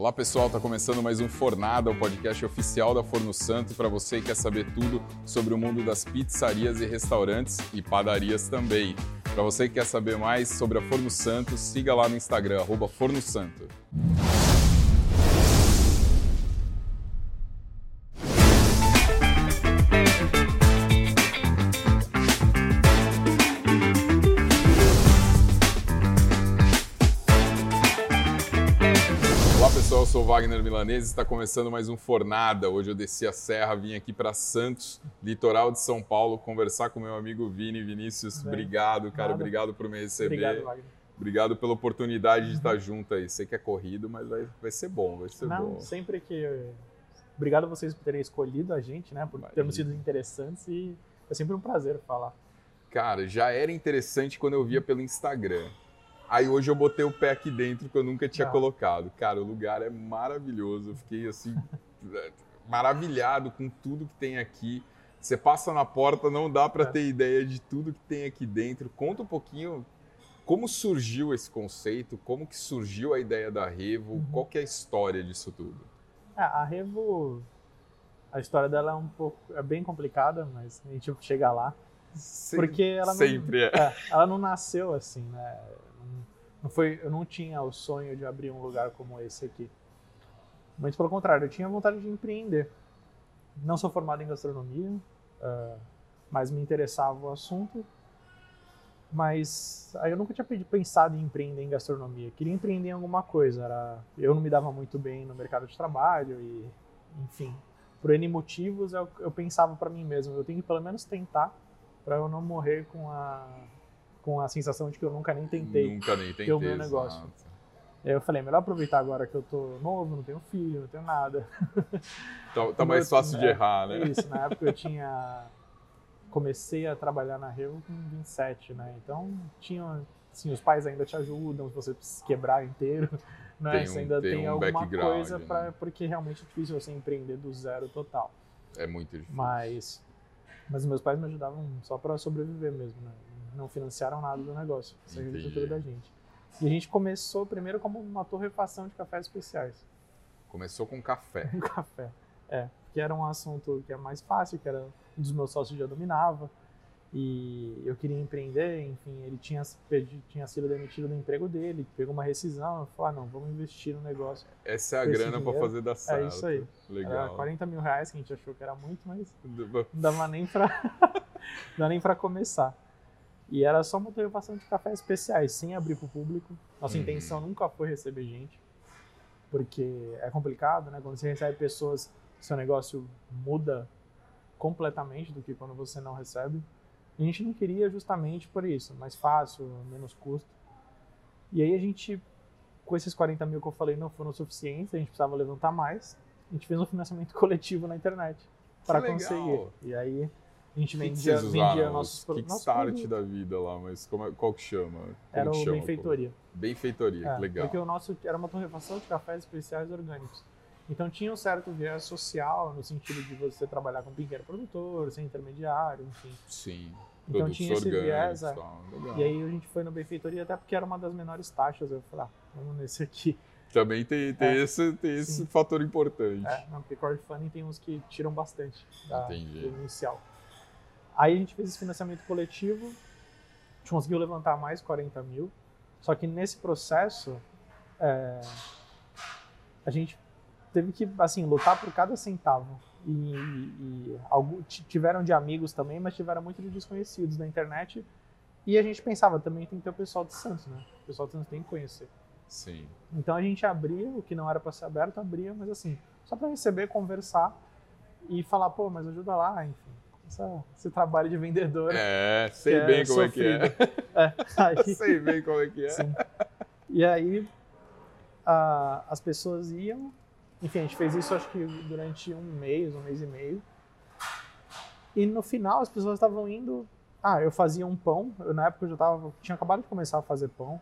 Olá pessoal, está começando mais um Fornada, o podcast oficial da Forno Santo para você que quer saber tudo sobre o mundo das pizzarias e restaurantes e padarias também. Para você que quer saber mais sobre a Forno Santo, siga lá no Instagram, arroba Forno Santo. Wagner Milanese, está começando mais um Fornada. Hoje eu desci a serra, vim aqui para Santos, litoral de São Paulo, conversar com meu amigo Vini. Vinícius, Bem, obrigado, cara, nada. obrigado por me receber. Obrigado, Wagner. Obrigado pela oportunidade de estar junto aí. Sei que é corrido, mas vai, vai ser bom, vai ser Não, bom. sempre que... Obrigado a vocês por terem escolhido a gente, né? Por termos sido interessantes e é sempre um prazer falar. Cara, já era interessante quando eu via pelo Instagram. Aí hoje eu botei o pé aqui dentro que eu nunca tinha ah. colocado. Cara, o lugar é maravilhoso. Eu fiquei assim maravilhado com tudo que tem aqui. Você passa na porta, não dá para é. ter ideia de tudo que tem aqui dentro. Conta um pouquinho como surgiu esse conceito, como que surgiu a ideia da Revo, uhum. qual que é a história disso tudo? É, a Revo, a história dela é um pouco, é bem complicada, mas a gente chega lá. Sim, porque ela sempre não, é. é. Ela não nasceu assim, né? Não foi, eu não tinha o sonho de abrir um lugar como esse aqui. Muito pelo contrário, eu tinha vontade de empreender. Não sou formado em gastronomia, uh, mas me interessava o assunto. Mas aí eu nunca tinha pensado em empreender em gastronomia. Queria empreender em alguma coisa. Era, eu não me dava muito bem no mercado de trabalho e, enfim, por N motivos eu, eu pensava para mim mesmo, eu tenho que pelo menos tentar para eu não morrer com a com a sensação de que eu nunca nem tentei nunca nem tentei, ter o meu negócio. Aí eu falei, melhor aproveitar agora que eu tô novo, não tenho filho, não tenho nada. Tá, tá mais fácil de errar, né? Isso, na época eu tinha... Comecei a trabalhar na Revo com 27, né? Então, tinha... Assim, os pais ainda te ajudam, se você quebrar inteiro, né? Tem um, você ainda tem, tem um alguma coisa né? Porque realmente é difícil você empreender do zero total. É muito difícil. Mas... Mas meus pais me ajudavam só para sobreviver mesmo, né? Não financiaram nada do negócio, essa a estrutura da gente. E a gente começou primeiro como uma torrefação de cafés especiais. Começou com café. Com café, é. Que era um assunto que é mais fácil, que era um dos meus sócios já dominava. E eu queria empreender, enfim, ele tinha, tinha sido demitido do emprego dele, pegou uma rescisão, eu falei, ah, não, vamos investir no negócio. Essa é a grana para fazer dar certo. É isso aí. Legal. Era 40 mil reais, que a gente achou que era muito, mas não dava nem para começar. E era só uma torrefação de cafés especiais, sem abrir para o público. Nossa uhum. intenção nunca foi receber gente, porque é complicado, né? Quando você recebe pessoas, seu negócio muda completamente do que quando você não recebe. A gente não queria justamente por isso, mais fácil, menos custo. E aí a gente, com esses 40 mil que eu falei, não foram suficientes, a gente precisava levantar mais. A gente fez um financiamento coletivo na internet para conseguir. E aí a gente vendia, que vendia nossos produtos. Kickstart da vida lá, mas como, é, qual que chama? Como era o Benfeitoria. Benfeitoria, é, que legal. Porque o nosso era uma torrefação de cafés especiais orgânicos. Então tinha um certo viés social, no sentido de você trabalhar com pequeno produtor, sem intermediário, enfim. Sim. Então tinha esse viés. É. E aí a gente foi no Benfeitoria até porque era uma das menores taxas. Eu falei, ah, vamos nesse aqui. Também tem, tem, é, esse, tem esse fator importante. É, não, porque crowdfunding tem uns que tiram bastante da, Entendi. do inicial. Aí a gente fez esse financiamento coletivo, a gente conseguiu levantar mais 40 mil, só que nesse processo é, a gente teve que assim lutar por cada centavo. E, e, e tiveram de amigos também, mas tiveram muito de desconhecidos na internet. E a gente pensava também tem que ter o pessoal de Santos, né? O pessoal de Santos tem que conhecer. Sim. Então a gente abria o que não era para ser aberto, abria, mas assim, só para receber, conversar e falar, pô, mas ajuda lá, enfim essa, esse trabalho de vendedor. É, sei é bem como sofrido. é que é. é aí, sei bem como é que é. Sim. E aí a, as pessoas iam, enfim, a gente fez isso acho que durante um mês, um mês e meio. E no final as pessoas estavam indo. Ah, eu fazia um pão. Eu, na época eu já tava, tinha acabado de começar a fazer pão.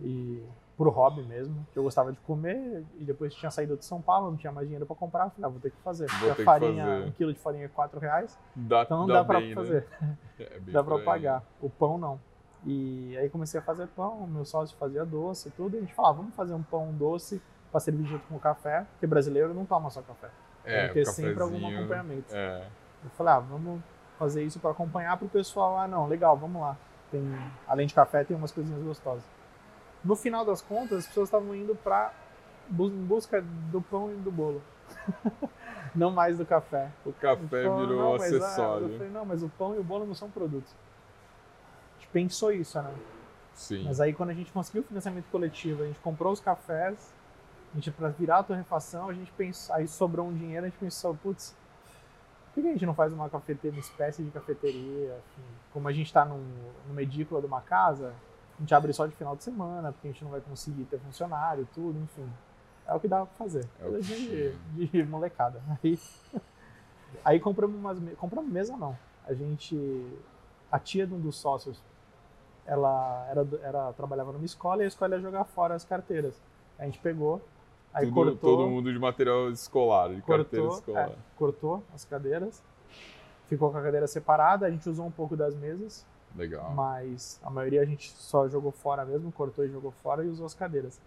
E por hobby mesmo, que eu gostava de comer e depois tinha saído de São Paulo, não tinha mais dinheiro para comprar, falei, ah, vou ter que fazer. Vou ter farinha, que fazer. um quilo de farinha é 4 reais, dá, então não dá, dá para né? fazer, é dá para pagar. O pão não. E aí comecei a fazer pão, meu sócio fazia doce, tudo, e a gente falava, vamos fazer um pão doce para servir junto com o café, porque brasileiro não toma só café. É, Tem que ter sempre algum acompanhamento. É. Eu falei, ah, vamos fazer isso para acompanhar para o pessoal. Ah, não, legal, vamos lá. Tem, além de café, tem umas coisinhas gostosas. No final das contas, as pessoas estavam indo para em busca do pão e do bolo. não mais do café. O café falou, virou mas, acessório. Ah, eu falei, não, mas o pão e o bolo não são produtos. A gente pensou isso, né? Sim. Mas aí quando a gente conseguiu o financiamento coletivo, a gente comprou os cafés, a gente para virar a torrefação, a gente pensou, aí sobrou um dinheiro, a gente pensou, putz, por que a gente não faz uma cafeteria, uma espécie de cafeteria, assim, como a gente está numa edícula de uma casa, a gente abre só de final de semana, porque a gente não vai conseguir ter funcionário, tudo, enfim. É o que dá pra fazer. É o de, de, molecada. Aí, aí compramos umas. Compramos mesa não. A gente. A tia de um dos sócios, ela era, era, trabalhava numa escola e a escola ia jogar fora as carteiras. A gente pegou, aí Tudo, cortou. Todo mundo de material escolar, de cortou, carteira escolar. É, cortou as cadeiras, ficou com a cadeira separada, a gente usou um pouco das mesas. Legal. Mas a maioria a gente só jogou fora mesmo, cortou e jogou fora e usou as cadeiras.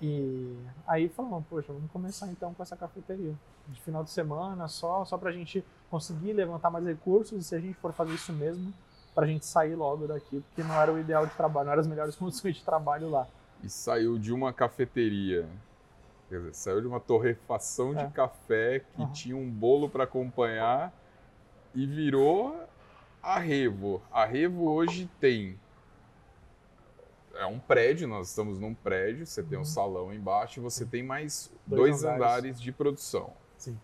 E aí falamos, poxa, vamos começar então com essa cafeteria. De final de semana só, só pra gente conseguir levantar mais recursos e se a gente for fazer isso mesmo, pra gente sair logo daqui, porque não era o ideal de trabalho, não eram as melhores condições de trabalho lá. E saiu de uma cafeteria, quer dizer, saiu de uma torrefação É. de café que Uhum. tinha um bolo para acompanhar e virou a Revo. A Revo hoje tem é um prédio, nós estamos num prédio, você tem um Uhum. salão embaixo e você tem mais Dois dois, andares. andares. de produção. Sim.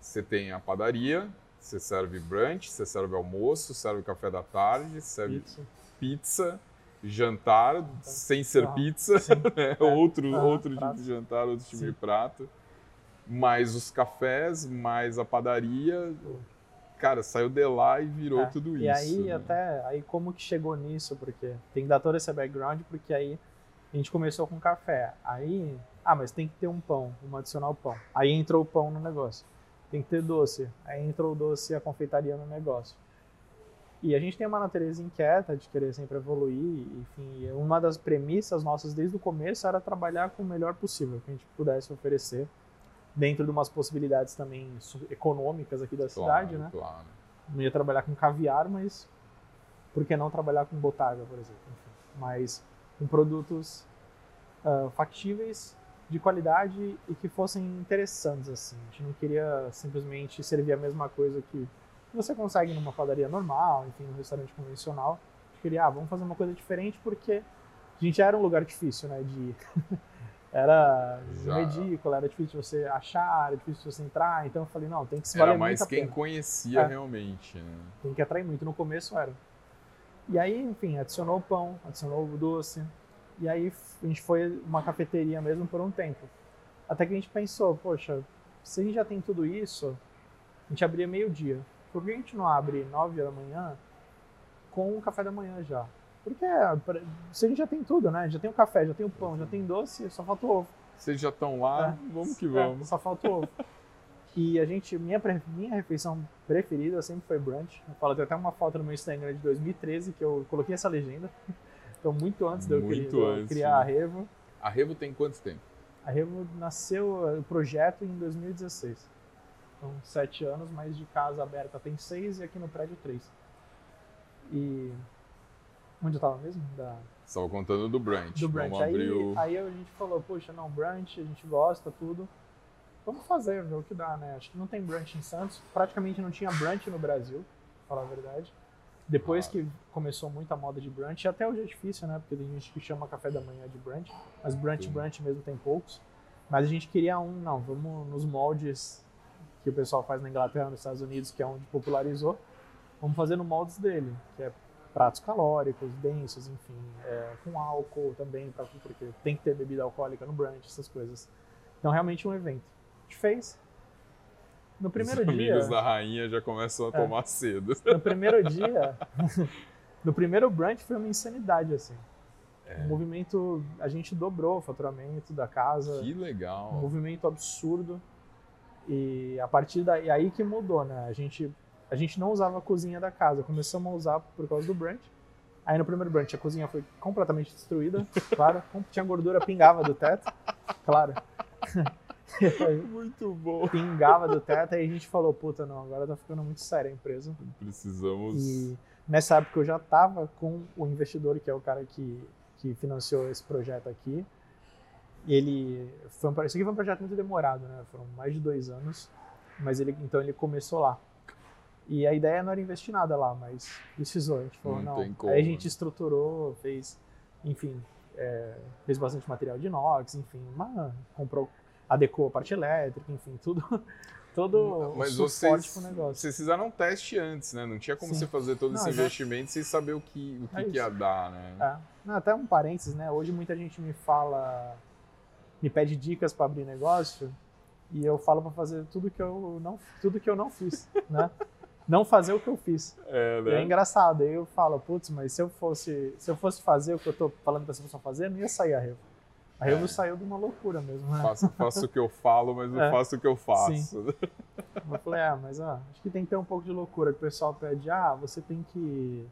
Você tem a padaria, você serve brunch, você serve almoço, serve café da tarde, serve Isso. pizza, jantar, sem ser Ah, pizza, né? É. outro, Ah, outro tipo de jantar, outro tipo Sim. de prato. Mais os cafés, mais a padaria. Cara, saiu de lá e virou É, tudo e isso. aí né? até aí como que chegou nisso, porque tem que dar todo esse background, porque aí a gente começou com café. Aí, ah, mas tem que ter um pão, vamos adicionar o pão. Aí entrou o pão no negócio. Tem que ter doce. Aí entrou o doce e a confeitaria no negócio. E a gente tem uma natureza inquieta de querer sempre evoluir, enfim, e uma das premissas nossas desde o começo era trabalhar com o melhor possível que a gente pudesse oferecer, dentro de umas possibilidades também econômicas aqui da cidade, Claro, né? Claro. não ia trabalhar com caviar, mas por que não trabalhar com botarga, por exemplo? Enfim, mas com produtos ah, factíveis, de qualidade e que fossem interessantes assim. A gente não queria simplesmente servir a mesma coisa que você consegue numa padaria normal, enfim, num restaurante convencional. A gente queria, ah, vamos fazer uma coisa diferente porque a gente era um lugar difícil, né, de ir. Era Já. medícola, era difícil de você achar, era difícil de você entrar, então eu falei, não, tem que se Era valer mais muito a quem pena. conhecia É. realmente, né? Tem que atrair muito. No começo era. E aí, enfim, adicionou o pão, adicionou o doce. E aí a gente foi uma cafeteria mesmo por um tempo. Até que a gente pensou, poxa, se a gente já tem tudo isso, a gente abria meio-dia. Por que a gente não abre nove da manhã com o café da manhã já? Porque é, se a gente já tem tudo, né? Já tem o café, já tem o pão, já tem doce, só falta o ovo. Vocês já estão lá, É. vamos que É, vamos. só falta o ovo. E a gente, minha, minha refeição preferida sempre foi brunch. Eu falo, tem até uma foto no meu Instagram de 2013 que eu coloquei essa legenda. Então, muito antes de eu, Muito antes, criar né? a Revo. A Revo tem quanto tempo? A Revo nasceu, o projeto, em 2016. Então, sete anos, mas de casa aberta tem seis e aqui no prédio três. E. Onde eu tava mesmo? Da, Estava contando do brunch. do brunch. Aí, aí a gente falou, poxa, não, brunch, a gente gosta, tudo. Vamos fazer, ver o que dá, né? Acho que não tem brunch em Santos. Praticamente não tinha brunch no Brasil, pra falar a verdade. Depois Ah. que começou muita moda de brunch, até hoje é difícil, né? Porque tem gente que chama café da manhã de brunch, mas brunch, Sim. brunch mesmo tem poucos. Mas a gente queria um, não, vamos nos moldes que o pessoal faz na Inglaterra, nos Estados Unidos, que é onde popularizou. Vamos fazer no moldes dele, que é pratos calóricos, densos, enfim, é, com álcool também, pra, porque tem que ter bebida alcoólica no brunch, essas coisas. Então, realmente um evento. A gente fez. No primeiro Os dia. amigos da rainha já começam a É. tomar cedo. No primeiro dia. no primeiro brunch foi uma insanidade, assim. É. O movimento. A gente dobrou o faturamento da casa. Que Um legal. movimento absurdo. E a partir daí aí que mudou, né? A gente, a gente não usava a cozinha da casa, começamos a usar por causa do brunch. Aí no primeiro brunch a cozinha foi completamente destruída, claro. Tinha gordura, pingava do teto, claro. muito bom. Pingava do teto, aí a gente falou, puta, não, agora tá ficando muito séria a empresa. Precisamos. E nessa época eu já tava com o investidor, que é o cara que, que financiou esse projeto aqui. Ele foi um, isso aqui foi um projeto muito demorado, né? Foram mais de dois anos, mas ele então ele começou lá. E a ideia não era investir nada lá, mas precisou. A gente falou, não. não. Aí a gente estruturou, fez, enfim, é, fez bastante material de inox, enfim, uma, comprou, adequou a parte elétrica, enfim, tudo. Todo mas o suporte pro negócio. Vocês fizeram um teste antes, né? Não tinha como Sim. você fazer todo não, esse investimento sem saber o que, o que, é que ia dar, né? É. Não, até um parênteses, né? Hoje muita gente me fala, me pede dicas para abrir negócio e eu falo para fazer tudo que eu não, tudo que eu não fiz, né? não fazer o que eu fiz. É, né? é engraçado. Aí eu falo, putz, mas se eu fosse, se eu fosse fazer o que eu tô falando para essa pessoa fazer, não ia sair a Revo. A Revo é. saiu de uma loucura mesmo, né? Faço, faço o que eu falo, mas não é. faço o que eu faço. Sim. Eu falei, ah, mas ó, acho que tem que ter um pouco de loucura. O pessoal pede, ah, você tem que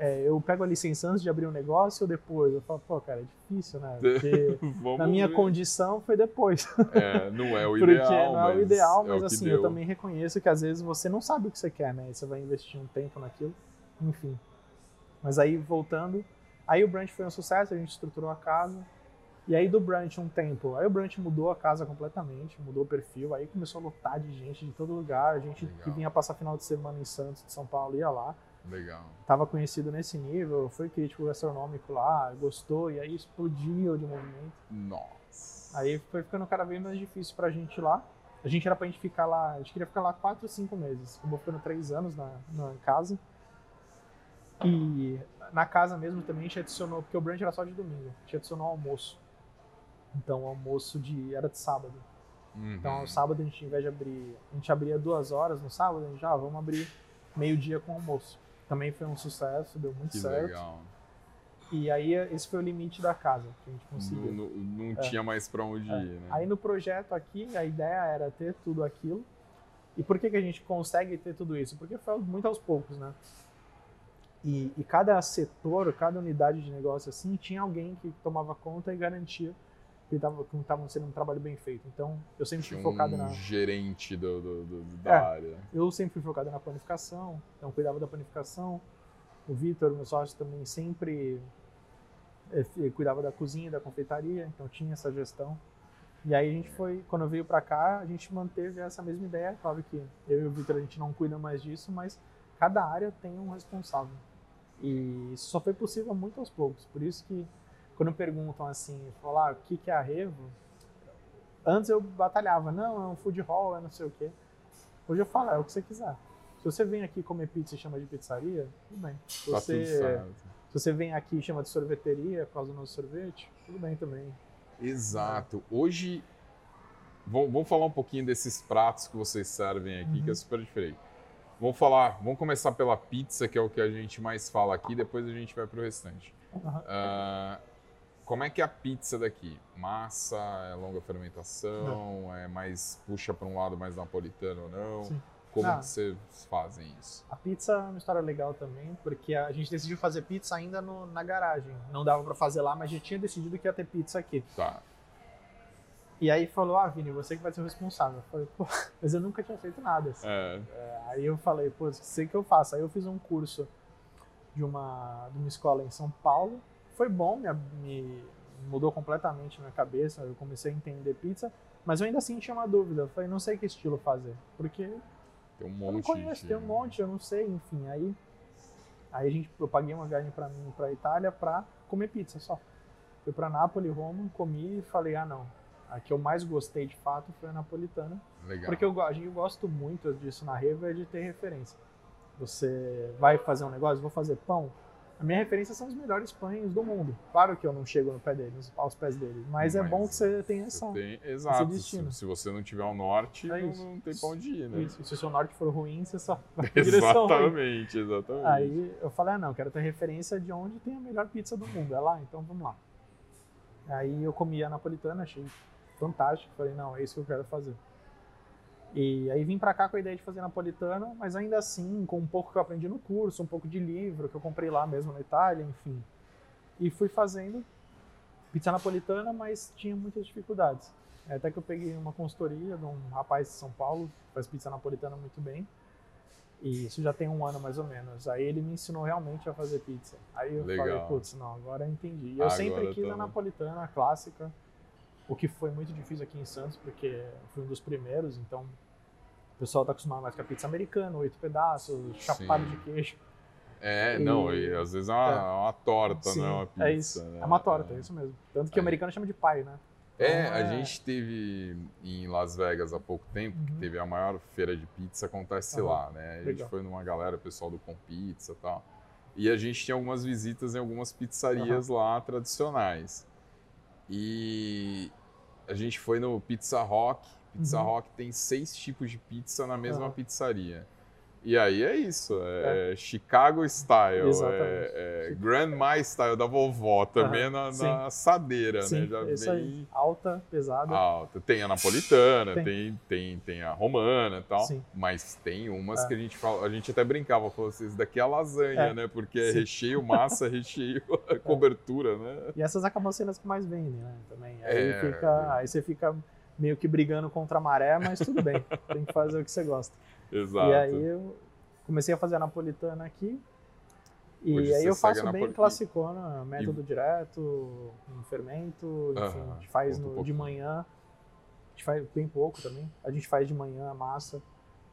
é, eu pego a licença antes de abrir um negócio ou depois? Eu falo, pô, cara, é difícil, né? Porque na minha ver. condição foi depois. É, não é o ideal. Porque não é o ideal, mas é assim, deu. eu também reconheço que às vezes você não sabe o que você quer, né? Você vai investir um tempo naquilo, enfim. Mas aí, voltando, aí o Brunch foi um sucesso, a gente estruturou a casa. E aí do Brunch um tempo, aí o Brunch mudou a casa completamente, mudou o perfil, aí começou a lotar de gente de todo lugar, a gente Legal. que vinha passar final de semana em Santos, de São Paulo, ia lá. Legal. Tava conhecido nesse nível, foi crítico gastronômico lá, gostou, e aí explodiu de movimento. Nossa. Aí foi ficando cada vez mais difícil pra gente lá. A gente era pra gente ficar lá, a gente queria ficar lá 4 ou 5 meses. Acabou ficando 3 anos na, na casa. E na casa mesmo também a gente adicionou, porque o brunch era só de domingo, a gente adicionou almoço. Então o almoço de, era de sábado. Uhum. Então, sábado a gente, ao invés de abrir, a gente abria duas horas no sábado, a gente já ah, vamos abrir meio-dia com almoço também foi um sucesso, deu muito que certo. Legal. E aí esse foi o limite da casa que a gente conseguiu. Não, não, não é. tinha mais para onde é. ir, né? Aí no projeto aqui, a ideia era ter tudo aquilo. E por que, que a gente consegue ter tudo isso? Porque foi muito aos poucos, né? E, e cada setor, cada unidade de negócio assim, tinha alguém que tomava conta e garantia que estava sendo um trabalho bem feito. Então, eu sempre fui focado na. gerente do, do, do da é, área. Eu sempre fui focado na planificação, então cuidava da planificação. O Vitor, meu sócio, também sempre é, cuidava da cozinha, da confeitaria, então tinha essa gestão. E aí a gente foi, quando veio para cá, a gente manteve essa mesma ideia. Claro que eu e o Vitor a gente não cuida mais disso, mas cada área tem um responsável. E isso só foi possível muito aos poucos. Por isso que quando perguntam assim, falar ah, o que, que é arrevo, antes eu batalhava, não, é um food hall, é não sei o quê. Hoje eu falo, é o que você quiser. Se você vem aqui comer pizza e chama de pizzaria, tudo bem. Se tá você, se você vem aqui e chama de sorveteria por causa do nosso sorvete, tudo bem também. Exato. Hoje, vamos falar um pouquinho desses pratos que vocês servem aqui, uhum. que é uhum. super diferente. Vamos falar, vamos começar pela pizza, que é o que a gente mais fala aqui, depois a gente vai para o restante. Uhum. Uh, como é que é a pizza daqui? Massa, é longa fermentação, não. é mais puxa para um lado mais napolitano ou não? Sim. Como que vocês fazem isso? A pizza é uma história legal também, porque a gente decidiu fazer pizza ainda no, na garagem. Não dava para fazer lá, mas já tinha decidido que ia ter pizza aqui. Tá. E aí falou, ah, Vini, você que vai ser o responsável. Eu falei, pô, mas eu nunca tinha feito nada. Assim. É. É, aí eu falei, pô, sei que eu faço. Aí eu fiz um curso de uma, de uma escola em São Paulo, foi bom, me, me mudou completamente minha cabeça. Eu comecei a entender pizza, mas eu ainda assim tinha uma dúvida. Eu falei, não sei que estilo fazer, porque tem um monte. Eu não conheço, de... tem um monte, eu não sei, enfim. Aí, aí a gente, eu paguei uma viagem para mim para Itália para comer pizza só. Fui para Nápoles, Roma, comi e falei, ah não, a que eu mais gostei de fato foi a napolitana. Legal. Porque eu, a gente, eu gosto muito disso na Revo, é de ter referência. Você vai fazer um negócio, vou fazer pão, a minha referência são os melhores pães do mundo. Claro que eu não chego no pé deles, aos pés deles, mas, mas é bom que você tenha essa, tem, exato, esse destino. Se, você não tiver o norte, é não, não, tem pra onde ir, né? Isso. Se o seu norte for ruim, você só vai Exatamente, exatamente. Aí eu falei, ah não, quero ter referência de onde tem a melhor pizza do mundo. É lá, então vamos lá. Aí eu comi a napolitana, achei fantástico. Falei, não, é isso que eu quero fazer. E aí vim para cá com a ideia de fazer napolitana, mas ainda assim, com um pouco que eu aprendi no curso, um pouco de livro que eu comprei lá mesmo na Itália, enfim. E fui fazendo pizza napolitana, mas tinha muitas dificuldades. Até que eu peguei uma consultoria de um rapaz de São Paulo, que faz pizza napolitana muito bem. E isso já tem um ano mais ou menos. Aí ele me ensinou realmente a fazer pizza. Aí eu Legal. falei, putz, não, agora eu entendi. E eu Agora sempre quis tá- a napolitana clássica, o que foi muito difícil aqui em Santos, porque eu fui um dos primeiros, então o pessoal tá acostumado mais com a pizza americana, oito pedaços, chapado Sim. de queijo. É, E- não, e às vezes é uma, É. uma torta, Sim, não é uma pizza. é isso. né? É uma torta, é isso mesmo. Tanto que o americano chama de pie, né? É, Então, a é- gente teve em Las Vegas há pouco tempo, que Uhum. teve a maior feira de pizza, acontece Aham, lá, né? A gente legal. foi numa galera, pessoal do Com Pizza e tal. E a gente tinha algumas visitas em algumas pizzarias lá tradicionais. E a gente foi no Pizza Rock. Pizza Uhum. Rock tem seis tipos de pizza na mesma Aham. pizzaria. E aí é isso, é, Chicago Style, é, é Grandma Style da vovó, também Aham, na, na assadeira, Sim, né? Já é isso vem aí. Alta, pesada. alta. Tem a napolitana, Tem. tem, tem, tem, a romana e tal. Sim. Mas tem umas É. que a gente fala, a gente até brincava, falou assim, isso daqui é a lasanha, É. né? Porque é Sim. recheio, massa, recheio, cobertura, né? E essas acabam sendo as que mais vendem, né? Também. Aí, É. fica, aí você fica meio que brigando contra a maré, mas tudo bem. tem que fazer o que você gosta. Exato. E aí eu comecei a fazer a napolitana aqui. E Hoje aí eu faço bem napoli- classicona, método direto, com fermento, enfim, Aham, a gente faz um no- de manhã. A gente faz bem pouco também. A gente faz de manhã a massa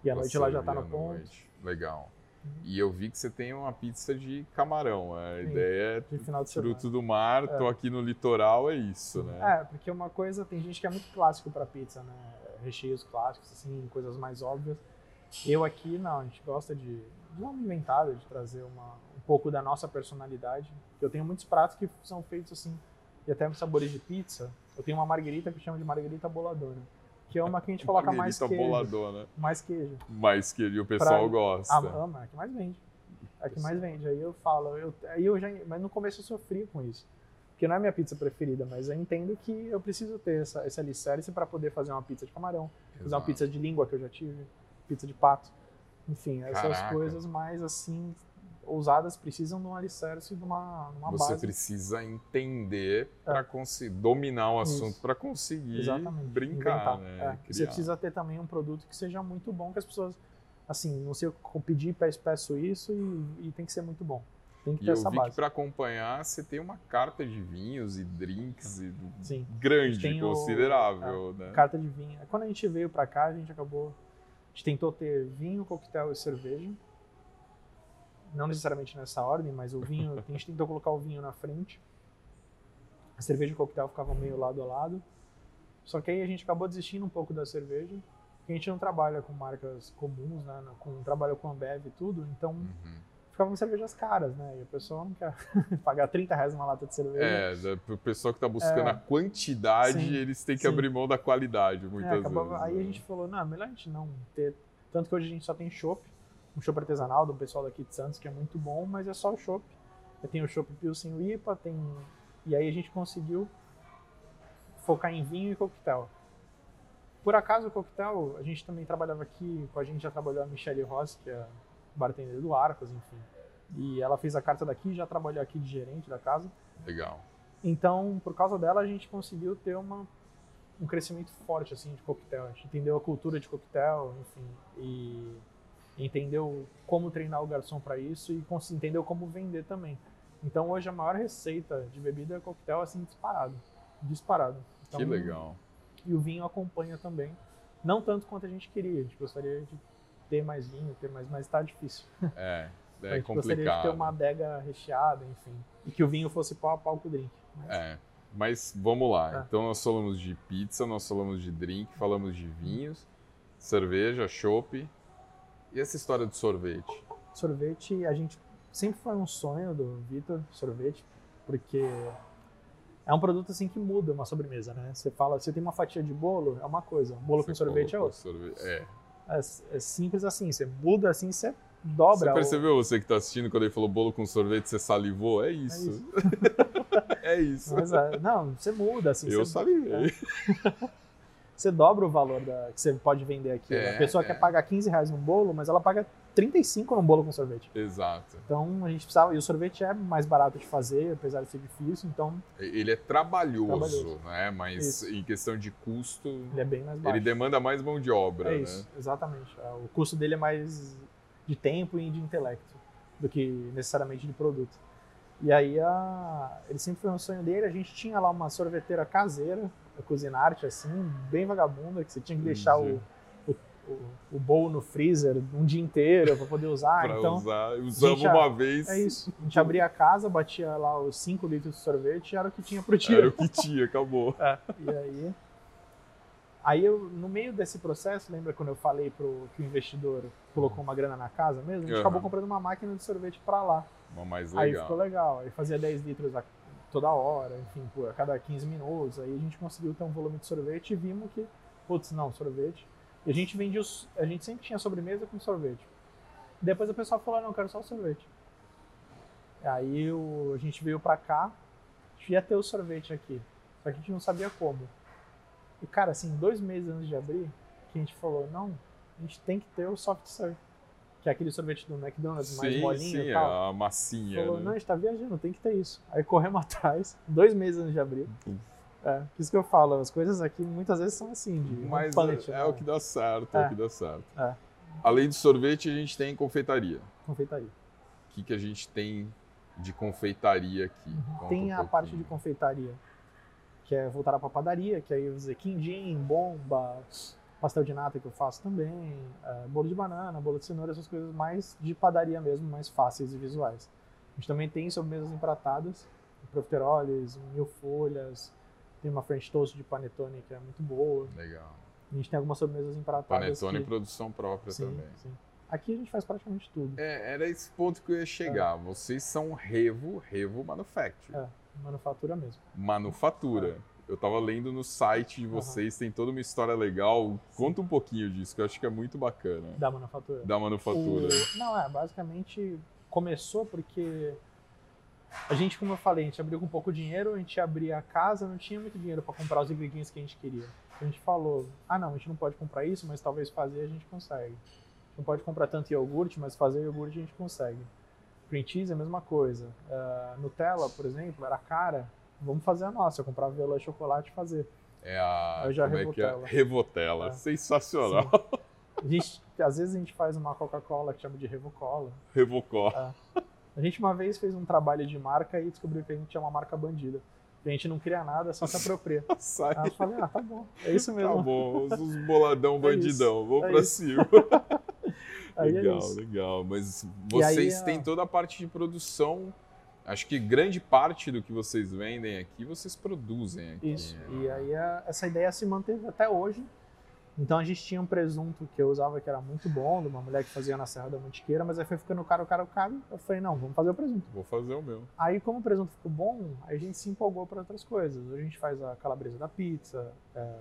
e à noite ela já tá vê no ponto. noite. Legal. Uhum. E eu vi que você tem uma pizza de camarão. A Sim, ideia De é final de semana. fruto do mar, É. tô aqui no litoral, é isso, né? É, porque uma coisa, tem gente que é muito clássico pra pizza, né? Recheios clássicos, assim, coisas mais óbvias. Eu aqui, não, a gente gosta de, de uma inventada, de trazer uma, um pouco da nossa personalidade. Eu tenho muitos pratos que são feitos assim, e até sabores de pizza. Eu tenho uma marguerita que chama de marguerita boladona, que é uma que a gente coloca mais queijo. boladona. Mais queijo. Mas que o pessoal Pra- gosta. A, ama, é a que mais vende. É a que mais vende. Aí eu falo, eu, aí eu já, mas no começo eu sofria com isso. Porque não é a minha pizza preferida, mas eu entendo que eu preciso ter essa, esse alicerce para poder fazer uma pizza de camarão, fazer uma Exato. pizza de língua que eu já tive, pizza de pato. Enfim, essas Caraca. coisas mais assim, ousadas, precisam de um alicerce, de uma, uma Você base. precisa entender para conseguir dominar o assunto para conseguir Exatamente. brincar, né? É, Você precisa ter também um produto que seja muito bom, que as pessoas, assim, não sei, eu pedir, peço, peço isso e, e tem que ser muito bom. Tem que E ter eu essa vi que base. para acompanhar você tem uma carta de vinhos e drinks e grande, Tem o- considerável, né? carta de vinho. Quando a gente veio pra cá, a gente acabou. A gente tentou ter vinho, coquetel e cerveja. Não necessariamente nessa ordem, mas o vinho. A gente tentou colocar o vinho na frente. A cerveja e o coquetel ficavam meio lado a lado. Só que aí a gente acabou desistindo um pouco da cerveja. Porque a gente não trabalha com marcas comuns, né? Com, trabalha com Ambev e tudo. Então Uhum. Ficavam cervejas caras, né? E a pessoa não quer pagar 30 reais uma lata de cerveja. É, da- pro pessoal que tá buscando É. a quantidade, Sim, eles têm que sim. abrir mão da qualidade, muitas É, acabava- vezes. aí né? a gente falou, não, melhor a gente não ter. Tanto que hoje a gente só tem chopp, um chopp artesanal do pessoal daqui de Santos, que é muito bom, mas é só o chopp. Tem o chopp Pilsen IPA, tem. E aí a gente conseguiu focar em vinho e coquetel. Por acaso o coquetel, a gente também trabalhava aqui, com a gente já trabalhou a Michelle Ross, que é bartender do Arcos, enfim. E ela fez a carta daqui, já trabalhou aqui de gerente da casa. Legal. Então, por causa dela, a gente conseguiu ter uma, um crescimento forte assim de coquetel. A gente entendeu a cultura de coquetel, enfim, e entendeu como treinar o garçom para isso e entendeu como vender também. Então, hoje a maior receita de bebida é coquetel assim disparado, disparado. Então, que legal. E o vinho acompanha também, não tanto quanto a gente queria. A gente gostaria de ter mais vinho, ter mais, mas está difícil. É, a é gente gostaria de ter complicado. uma adega recheada, enfim, e que o vinho fosse pau a pau com o drink. Mas- É, mas vamos lá. É. Então nós falamos de pizza, nós falamos de drink, falamos de vinhos, cerveja, chopp. E essa história de sorvete? sorvete, a gente sempre foi um sonho do Vitor, sorvete, porque é um produto assim que muda uma sobremesa, né? Você fala, você tem uma fatia de bolo, é uma coisa, um bolo com Você sorvete é outra. sorvete- É. É, é simples assim, você muda assim, você dobra. Você o- percebeu, você que tá assistindo, quando ele falou bolo com sorvete, você salivou? É isso. isso. É isso. Mas, é, não, você muda assim. Eu você, salivei. você dobra o valor da, que você pode vender aqui. É, a pessoa é. quer pagar 15 reais num bolo, mas ela paga 35 num bolo com sorvete. Exato. Então a gente precisava. E o sorvete é mais barato de fazer, apesar de ser difícil, então Ele é trabalhoso, Trabalhoso. né? Mas Isso. em questão de custo, ele é bem mais baixo. ele demanda mais mão de obra, É né? isso, exatamente. É, O custo dele é mais de tempo e de intelecto do que necessariamente de produto. E aí a... ele sempre foi um sonho dele. A gente tinha lá uma sorveteira caseira, a Cuisinarte, assim, bem vagabunda, que você tinha que deixar o, o, o bowl no freezer um dia inteiro para poder usar. Pra então usar, usamos gente, uma vez, é isso. A gente abria a casa, batia lá os 5 litros de sorvete e era o que tinha pro dia. era o que tinha, acabou. É, e aí. Aí eu, no meio desse processo, lembra quando eu falei pro que o investidor colocou uma grana na casa mesmo? A gente Uhum. acabou comprando uma máquina de sorvete pra lá. Uma mais Aí legal. ficou legal. Aí fazia 10 litros a, toda hora, enfim, por, a cada 15 minutos. Aí a gente conseguiu ter um volume de sorvete e vimos que, putz, não, sorvete. E a gente vendia os, A gente sempre tinha sobremesa com sorvete. Depois o pessoal falou, não, eu quero só o sorvete. Aí o, a gente veio pra cá, a gente ia ter o sorvete aqui. Só que a gente não sabia como. E cara, assim, dois meses antes de abrir, que a gente falou, não, a gente tem que ter o soft serve. Que é aquele sorvete do McDonald's, mais Sim, molinho sim, e tal. a massinha, Falou, né? não, a gente tá viajando, tem que ter isso. Aí corremos atrás, dois meses antes de abrir. É, isso que eu falo, as coisas aqui muitas vezes são assim, de um Mas punch, é, né? o que dá certo, é. É. o que dá certo. É. Além de sorvete, a gente tem confeitaria. confeitaria. O que, que a gente tem de confeitaria aqui? Conta Tem um a pouquinho. parte de confeitaria, que é voltar pra padaria, que aí eu usei quindim, bomba, pastel de nata que eu faço também, é, bolo de banana, bolo de cenoura, essas coisas mais de padaria mesmo, mais fáceis e visuais. A gente também tem sobremesas empratadas, profiteroles, mil folhas, tem uma French Toast de panetone que é muito boa. Legal. A gente tem algumas sobremesas empratadas Panetone que... produção própria sim, também. sim. Aqui a gente faz praticamente tudo. É, era esse ponto que eu ia chegar. Vocês são Revo, Revo Manufacturing. É, manufatura mesmo. Manufatura. Eu tava lendo no site de vocês, tem toda uma história legal. Conta um pouquinho disso, que eu acho que é muito bacana. Da manufatura. Da manufatura. O- Não, é, basicamente começou porque a gente, como eu falei, a gente abriu com pouco dinheiro, a gente abria a casa, não tinha muito dinheiro para comprar os ingredientes que a gente queria. A gente falou, ah não, a gente não pode comprar isso, mas talvez fazer a gente consegue. A gente não pode comprar tanto iogurte, mas fazer iogurte a gente consegue. Cream cheese é a mesma coisa. Ah, Nutella, por exemplo, era cara, vamos fazer a nossa, eu comprava viola de chocolate e fazer. É a. Eu já como é que é? Revotella. Revotella. É. Sensacional. A gente, às vezes a gente faz uma Coca-Cola que chama de Revocola. Revocó. A gente uma vez fez um trabalho de marca e descobriu que a gente é uma marca bandida. A gente não cria nada, só se apropria. Sai. Aí eu falei, ah, tá bom, é isso mesmo. Tá bom, os- boladão É bandidão, isso, vamos é pra isso. cima. Aí é legal, legal. Mas E aí, vocês a- têm toda a parte de produção. Acho que grande parte do que vocês vendem aqui, vocês produzem aqui. Isso. né? E aí a- essa ideia se manteve até hoje. Então a gente tinha um presunto que eu usava que era muito bom, de uma mulher que fazia na Serra da Mantiqueira, mas aí foi ficando caro, caro, caro. Eu falei, não, vamos fazer o presunto. Vou fazer o meu. Aí, como o presunto ficou bom, a gente se empolgou para outras coisas. Hoje a gente faz a calabresa da pizza, é,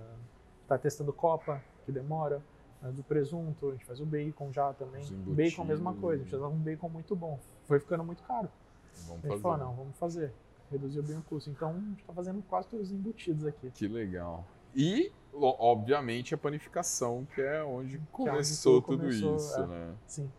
tá testando copa, que demora, é, do presunto, a gente faz o bacon já também. Bacon, mesma coisa, a gente usava um bacon muito bom. Foi ficando muito caro. Vamos A gente fazer. falou, não, vamos fazer. Reduziu bem o custo. Então, a gente tá fazendo quase todos os embutidos aqui. Que legal. E, obviamente, a panificação, que é onde onde começou tudo começou, isso, é. né? Sim.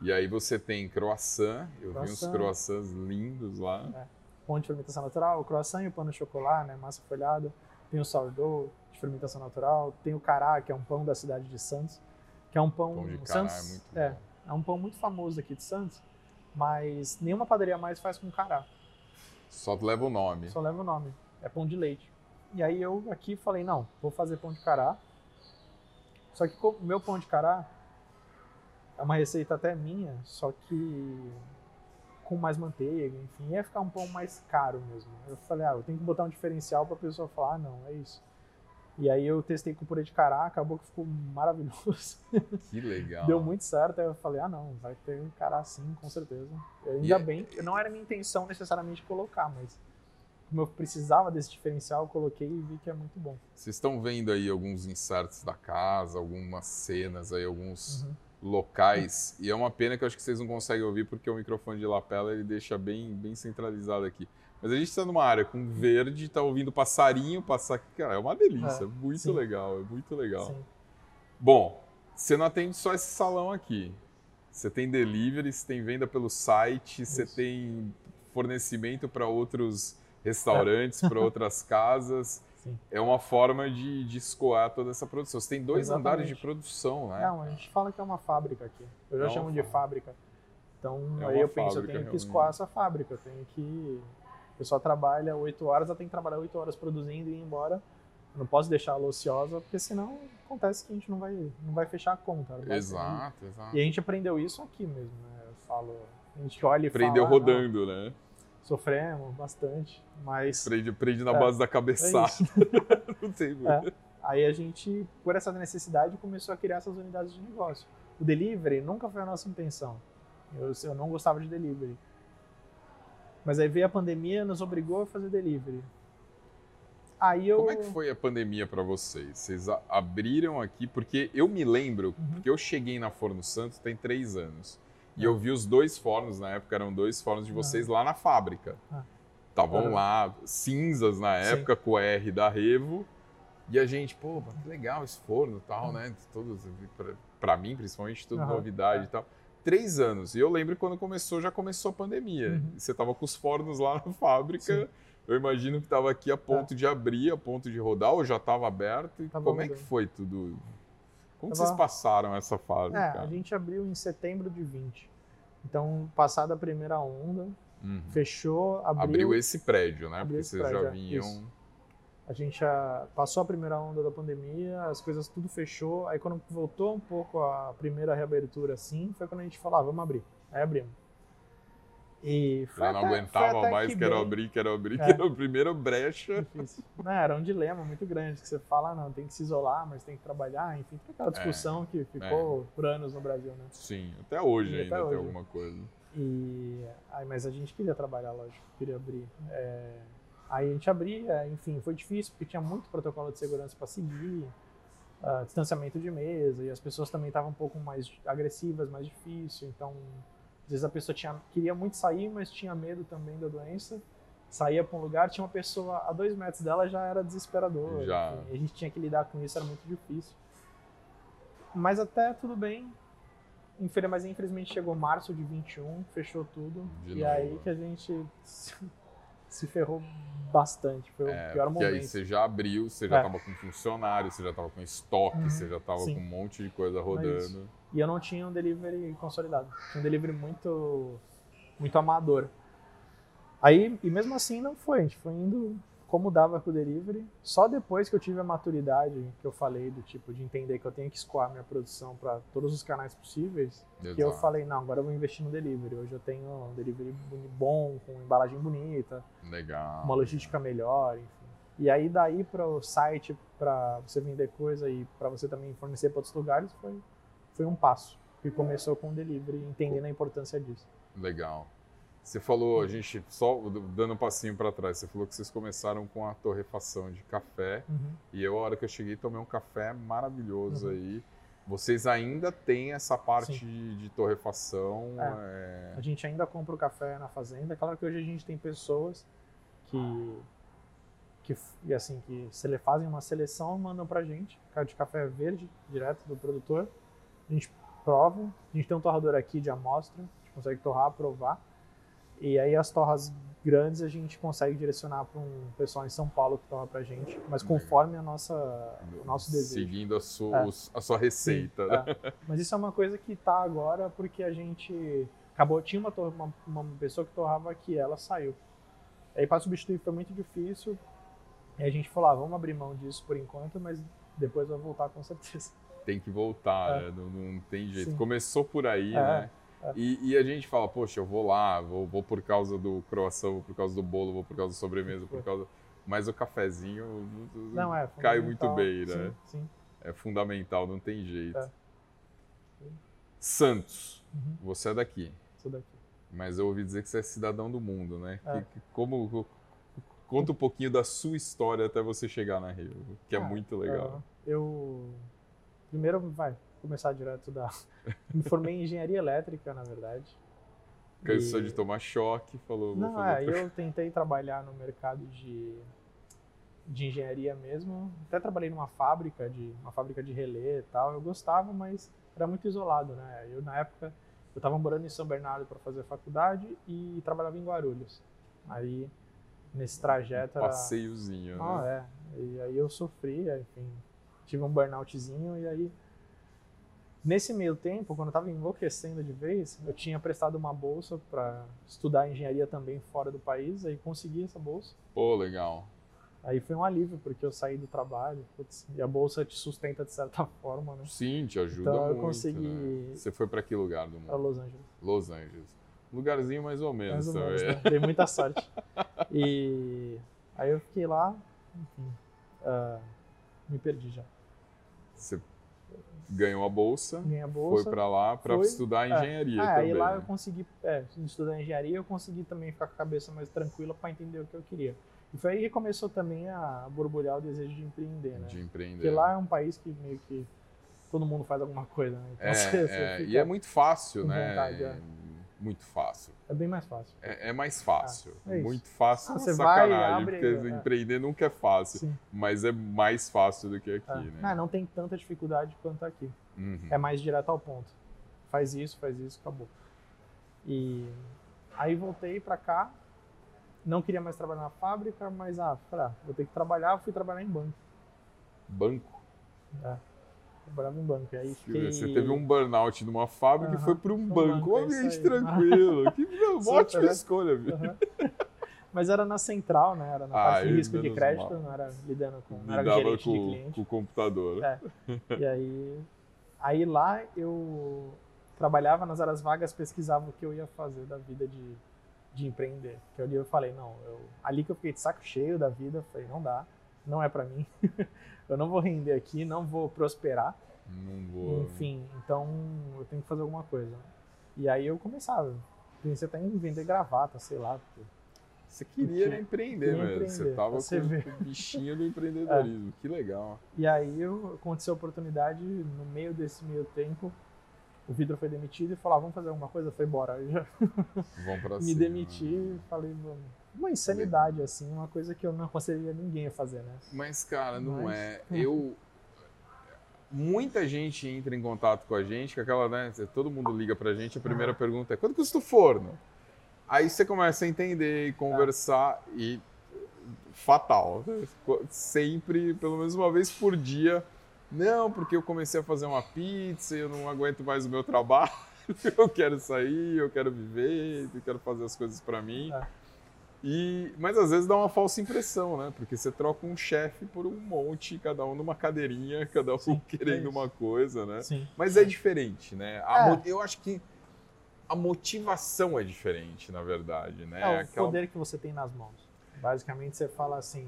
E aí você tem croissant, eu vi uns Croissant. croissants lindos lá. Pão de fermentação natural, o croissant e o pão de chocolate, né? Massa folhada. Tem o sourdough de fermentação natural. Tem o cará, que é um pão da cidade de Santos. Que é um pão... Pão de cará Santos, é muito é, é um pão muito famoso aqui de Santos. Mas nenhuma padaria mais faz com cará. Só leva o nome. Só leva o nome. É pão de leite. E aí eu aqui falei, não, vou fazer pão de cará. Só que o meu pão de cará é uma receita até minha, só que com mais manteiga, enfim, ia ficar um pão mais caro mesmo. Eu falei, ah, eu tenho que botar um diferencial pra pessoa falar, ah, não, é isso. E aí eu testei com purê de cará, acabou que ficou maravilhoso. Que legal. Deu muito certo, aí eu falei, ah não, vai ter um cará sim, com certeza. Ainda E é- bem, não era minha intenção necessariamente colocar, mas como eu precisava desse diferencial, eu coloquei e vi que é muito bom. Vocês estão vendo aí alguns inserts da casa, algumas cenas aí, alguns Uhum. locais. E é uma pena que eu acho que vocês não conseguem ouvir porque o microfone de lapela ele deixa bem, bem centralizado aqui. Mas a gente está numa área com verde, está ouvindo passarinho passar. Cara, é uma delícia, é, muito sim. legal, é muito legal. Sim. Bom, você não atende só esse salão aqui. Você tem delivery, você tem venda pelo site, Isso. você tem fornecimento para outros restaurantes, para outras casas. Sim. É uma forma de, de escoar toda essa produção. Você tem dois Exatamente. andares de produção, né? Não, a gente fala que é uma fábrica aqui. Eu já é chamo de fábrica. Então, é aí eu penso, eu tenho que escoar essa fábrica. Eu tenho que... O pessoal trabalha oito horas, ela tem que trabalhar oito horas produzindo e ir embora. Eu não posso deixar ela ociosa, porque senão acontece que a gente não vai, não vai fechar a conta. Exato, exato. E a gente aprendeu isso aqui mesmo, né? Eu falo... A gente olha e Aprendeu fala, rodando, né? Sofremos bastante, mas... Prende, prende na é, base da cabeçada. É não tem muito. É. Aí a gente, por essa necessidade, começou a criar essas unidades de negócio. O delivery nunca foi a nossa intenção. Eu, eu não gostava de delivery. Mas aí veio a pandemia, nos obrigou a fazer delivery. Aí eu... Como é que foi a pandemia para vocês? Vocês abriram aqui, porque eu me lembro, uhum. porque eu cheguei na Forno Santos tem três anos. E eu vi os dois fornos, na época eram dois fornos de vocês lá na fábrica. Estavam ah. lá cinzas na época Sim. com o R da Revo. E a gente, pô, que legal esse forno e tal, né? Todos, para mim, principalmente, tudo uhum. novidade e tal. Três anos. E eu lembro quando começou, já começou a pandemia. Uhum. Você tava com os fornos lá na fábrica. Sim. Eu imagino que estava aqui a ponto é. de abrir, a ponto de rodar, ou já estava aberto. E como é que foi tudo? Como tava... vocês passaram essa fase? É, cara? a gente abriu em setembro de 20. Então, passada a primeira onda, uhum. fechou, abriu... Abriu esse prédio, né? Porque vocês prédio, já é, vinham... Isso. A gente já passou a primeira onda da pandemia, as coisas tudo fechou. Aí quando voltou um pouco a primeira reabertura assim, foi quando a gente falou, ah, vamos abrir. Aí abrimos. E foi Já não até, aguentava mais, que quero abrir, quero abrir, é. que era a primeira brecha. Difícil. Não, era um dilema muito grande, que você fala, ah, não, tem que se isolar, mas tem que trabalhar, enfim, tem aquela é. discussão é. que ficou é. por anos no Brasil, né? Sim, até hoje e ainda até hoje. tem alguma coisa. E, aí, mas a gente queria trabalhar, lógico, queria abrir. É, aí a gente abria, enfim, foi difícil, porque tinha muito protocolo de segurança para seguir, uh, distanciamento de mesa, e as pessoas também estavam um pouco mais agressivas, mais difícil, então às vezes a pessoa tinha, queria muito sair, mas tinha medo também da doença. Saía para um lugar, tinha uma pessoa a dois metros dela, já era desesperador. Já. A gente tinha que lidar com isso, era muito difícil. Mas até tudo bem. Mas infelizmente chegou março de 21, fechou tudo. De e novo. aí que a gente se ferrou bastante. Foi é, o pior momento. E aí você já abriu, você já estava é. com funcionário, você já estava com estoque, uhum, você já estava com um monte de coisa rodando. E eu não tinha um delivery consolidado. Tinha um delivery muito, muito amador. Aí, e mesmo assim não foi, a gente foi indo como dava com o delivery. Só depois que eu tive a maturidade que eu falei do tipo de entender que eu tenho que escoar minha produção para todos os canais possíveis, Exato. que eu falei, não, agora eu vou investir no delivery. Hoje eu tenho um delivery bom, com embalagem bonita, legal, uma logística melhor, enfim. E aí daí para o site, para você vender coisa e para você também fornecer para outros lugares, foi foi um passo que começou com o delivery, entendendo a importância disso. Legal. Você falou, a gente só dando um passinho para trás, você falou que vocês começaram com a torrefação de café uhum. e eu, a hora que eu cheguei, tomei um café maravilhoso uhum. aí. Vocês ainda têm essa parte de, de, torrefação? É. É... A gente ainda compra o café na fazenda. Claro que hoje a gente tem pessoas que, que e assim, que fazem uma seleção e mandam para a gente, de café verde, direto do produtor a gente prova, a gente tem um torrador aqui de amostra, a gente consegue torrar, provar, e aí as torras grandes a gente consegue direcionar para um pessoal em São Paulo que torra para a gente, mas conforme a nossa, o nosso desejo. Seguindo a sua, é. a sua receita. Sim, né? é. Mas isso é uma coisa que está agora porque a gente acabou, tinha uma, uma, uma pessoa que torrava aqui, ela saiu. Aí para substituir foi muito difícil, e a gente falou, ah, vamos abrir mão disso por enquanto, mas depois vai voltar com certeza tem que voltar, é. né? não, não, tem jeito. Sim. Começou por aí, é. né? É. E, e, a gente fala, poxa, eu vou lá, vou, vou por causa do croissant, vou por causa do bolo, vou por causa da sobremesa, por causa. Mas o cafezinho não, é, cai muito bem, né? Sim, sim. É fundamental, não tem jeito. É. Santos, uhum. você é daqui. Sou daqui. Mas eu ouvi dizer que você é cidadão do mundo, né? É. Que, que, como, conta um pouquinho da sua história até você chegar na Rio, que é ah, muito legal. eu Primeiro, vai começar direto da. Me formei em engenharia elétrica, na verdade. Cansou e... de tomar choque, falou. Não, é, eu tentei trabalhar no mercado de, de engenharia mesmo. Até trabalhei numa fábrica de uma fábrica de relé e tal. Eu gostava, mas era muito isolado, né? Eu na época eu estava morando em São Bernardo para fazer faculdade e trabalhava em Guarulhos. Aí nesse trajeto um era passeiozinho, ah, né? é. E aí eu sofri, enfim, tive um burnoutzinho e aí Nesse meio tempo, quando eu estava enlouquecendo de vez, eu tinha prestado uma bolsa para estudar engenharia também fora do país, aí consegui essa bolsa. Pô, legal. Aí foi um alívio, porque eu saí do trabalho, putz, e a bolsa te sustenta de certa forma, né? Sim, te ajuda então, muito. eu consegui. Né? Você foi para que lugar do mundo? Para Los Angeles. Los Angeles. Lugarzinho mais ou menos. Mais ou menos, né? Dei muita sorte. E aí eu fiquei lá, enfim, uh, me perdi já. Você ganhou a bolsa, a bolsa foi para lá para estudar é. engenharia ah, também. Aí lá eu consegui, é, estudar engenharia, eu consegui também ficar com a cabeça mais tranquila para entender o que eu queria. E foi aí que começou também a borbulhar o desejo de empreender, né? De empreender. Porque lá é um país que meio que todo mundo faz alguma coisa, né? Então, é, você, você é, e é muito fácil, né? Vontade, é. Muito fácil. É bem mais fácil. É, é mais fácil. Ah, é muito fácil. Ah, você sacanagem, vai, abre, porque empreender nunca é fácil. Sim. Mas é mais fácil do que aqui, é. né? Ah, não tem tanta dificuldade quanto aqui. Uhum. É mais direto ao ponto. Faz isso, faz isso, acabou. E aí voltei para cá. Não queria mais trabalhar na fábrica, mas ah, pra, vou ter que trabalhar, fui trabalhar em banco. Banco? É trabalhava em banco. Aí fiquei... Você teve um burnout numa fábrica uhum. e foi para um banco. Um ambiente é tranquilo. que ótima né? escolha, viu? Uhum. Mas era na central, né? Era na ah, parte de risco de crédito, mal. não era lidando com. Não Lidava era gerente com, de cliente. com o computador. É. E aí, aí lá eu trabalhava nas áreas vagas, pesquisava o que eu ia fazer da vida de, de empreender. Que ali eu falei, não, eu, ali que eu fiquei de saco cheio da vida, falei, não dá, não é para mim. eu não vou render aqui, não vou prosperar. Não vou. Enfim, então eu tenho que fazer alguma coisa. E aí eu começava. Pensei até em vender gravata, sei lá. Você queria porque... empreender queria você tava com ver. o bichinho do empreendedorismo. É. Que legal. E aí eu, aconteceu a oportunidade, no meio desse meio tempo, o vidro foi demitido e falou: ah, vamos fazer alguma coisa? Foi embora. Eu já vamos pra me cima, demiti né? e falei, vamos. Uma insanidade, assim, uma coisa que eu não aconselharia ninguém a fazer, né? Mas, cara, não Mas... é. Eu muita gente entra em contato com a gente, que aquela, né, todo mundo liga pra gente, a primeira pergunta é, quanto custa o forno? Aí você começa a entender e conversar e fatal. Sempre, pelo menos uma vez por dia, não, porque eu comecei a fazer uma pizza e eu não aguento mais o meu trabalho, eu quero sair, eu quero viver, eu quero fazer as coisas para mim. É. E, mas às vezes dá uma falsa impressão, né? Porque você troca um chefe por um monte, cada um numa cadeirinha, cada um Sim, querendo é uma coisa, né? Sim. Mas é diferente, né? A É. mo- Eu acho que a motivação é diferente, na verdade, né? É o Aquela- poder que você tem nas mãos. Basicamente, você fala assim: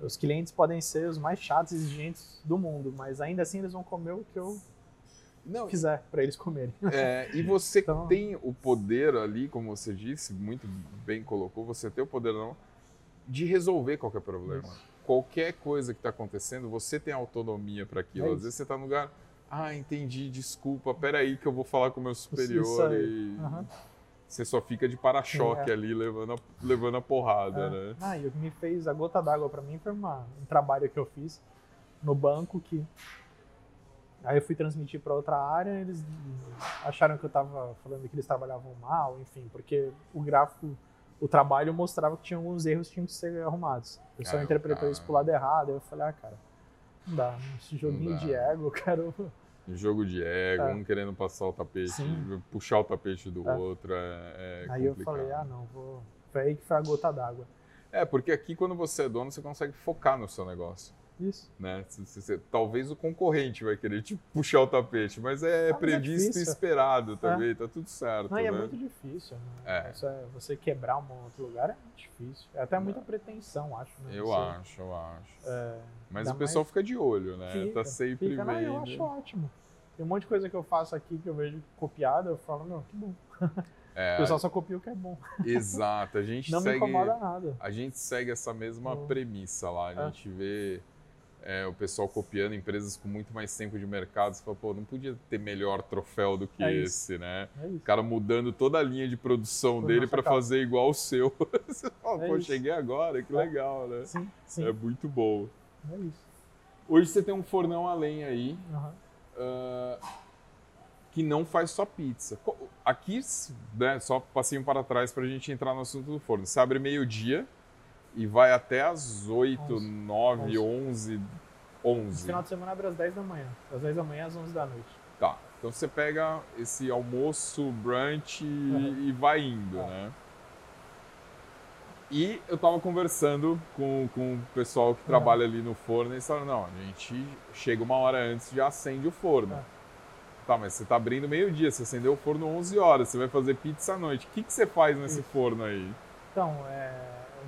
os clientes podem ser os mais chatos e exigentes do mundo, mas ainda assim eles vão comer o que eu Não, quiser para eles comerem. É, e você Então- tem o poder ali, como você disse, muito bem colocou, você tem o poder não, de resolver qualquer problema. Isso. Qualquer coisa que está acontecendo, você tem autonomia para aquilo. É Às vezes você está no lugar, ah, entendi, desculpa, peraí que eu vou falar com o meu superior e Aham. você só fica de para-choque é. ali levando a, levando a porrada, É. né? Ah, e o que me fez a gota d'água para mim foi uma, um trabalho que eu fiz no banco que aí eu fui transmitir para outra área, eles acharam que eu tava falando que eles trabalhavam mal, enfim, porque o gráfico, o trabalho mostrava que tinha alguns erros que tinham que ser arrumados. O pessoal Ah, interpretou cara. isso pro lado errado, aí eu falei, ah, cara, não dá, esse joguinho dá. de ego, eu quero Um jogo de ego, É. um querendo passar o tapete, Sim. puxar o tapete do É. outro, é, é Aí eu complicado. falei, ah, não, vou. Foi aí que foi a gota d'água. É, porque aqui quando você é dono, você consegue focar no seu negócio. Isso. Né? Talvez o concorrente vai querer te puxar o tapete, mas é Ah, mas é previsto e esperado também, tá tudo certo. Não, e é né? muito difícil. Né? É. É- você quebrar um outro lugar é muito difícil. É até muita pretensão, acho. Né? Eu Você- acho, eu acho. é, Mas o pessoal mais- fica de olho, né? fica, tá sempre fica, não, vendo. eu acho ótimo. Tem um monte de coisa que eu faço aqui que eu vejo copiada, eu falo, não, que bom. É, O pessoal só copia o que é bom. Exato, a gente Não me segue. incomoda nada. A gente segue essa mesma premissa lá. A É. gente vê é, o pessoal copiando empresas com muito mais tempo de mercado. Você fala, pô, não podia ter melhor troféu do que É esse, né? É O cara mudando toda a linha de produção Por dele para fazer igual o seu. Você fala, É pô, cheguei agora, que É. legal, né? Sim, sim. É muito bom. É isso. Hoje você tem um fornão a lenha aí, Aham. ah, que não faz só pizza. Aqui, né, só passinho para trás para a gente entrar no assunto do forno. Você abre meio-dia e vai até às 8, Onze. 9, 11, No 11. final de semana abre às 10 da manhã. Das 10 da manhã às 11 da noite. Tá. Então você pega esse almoço, brunch e- Uhum. e vai indo, É. né? E eu tava conversando com, com o pessoal que Uhum. trabalha ali no forno e eles falaram, não, a gente chega uma hora antes e já acende o forno. É. Tá, mas você tá abrindo meio-dia, você acendeu o forno 11 horas, você vai fazer pizza à noite. O que, que você faz nesse Isso. forno aí? Então, é,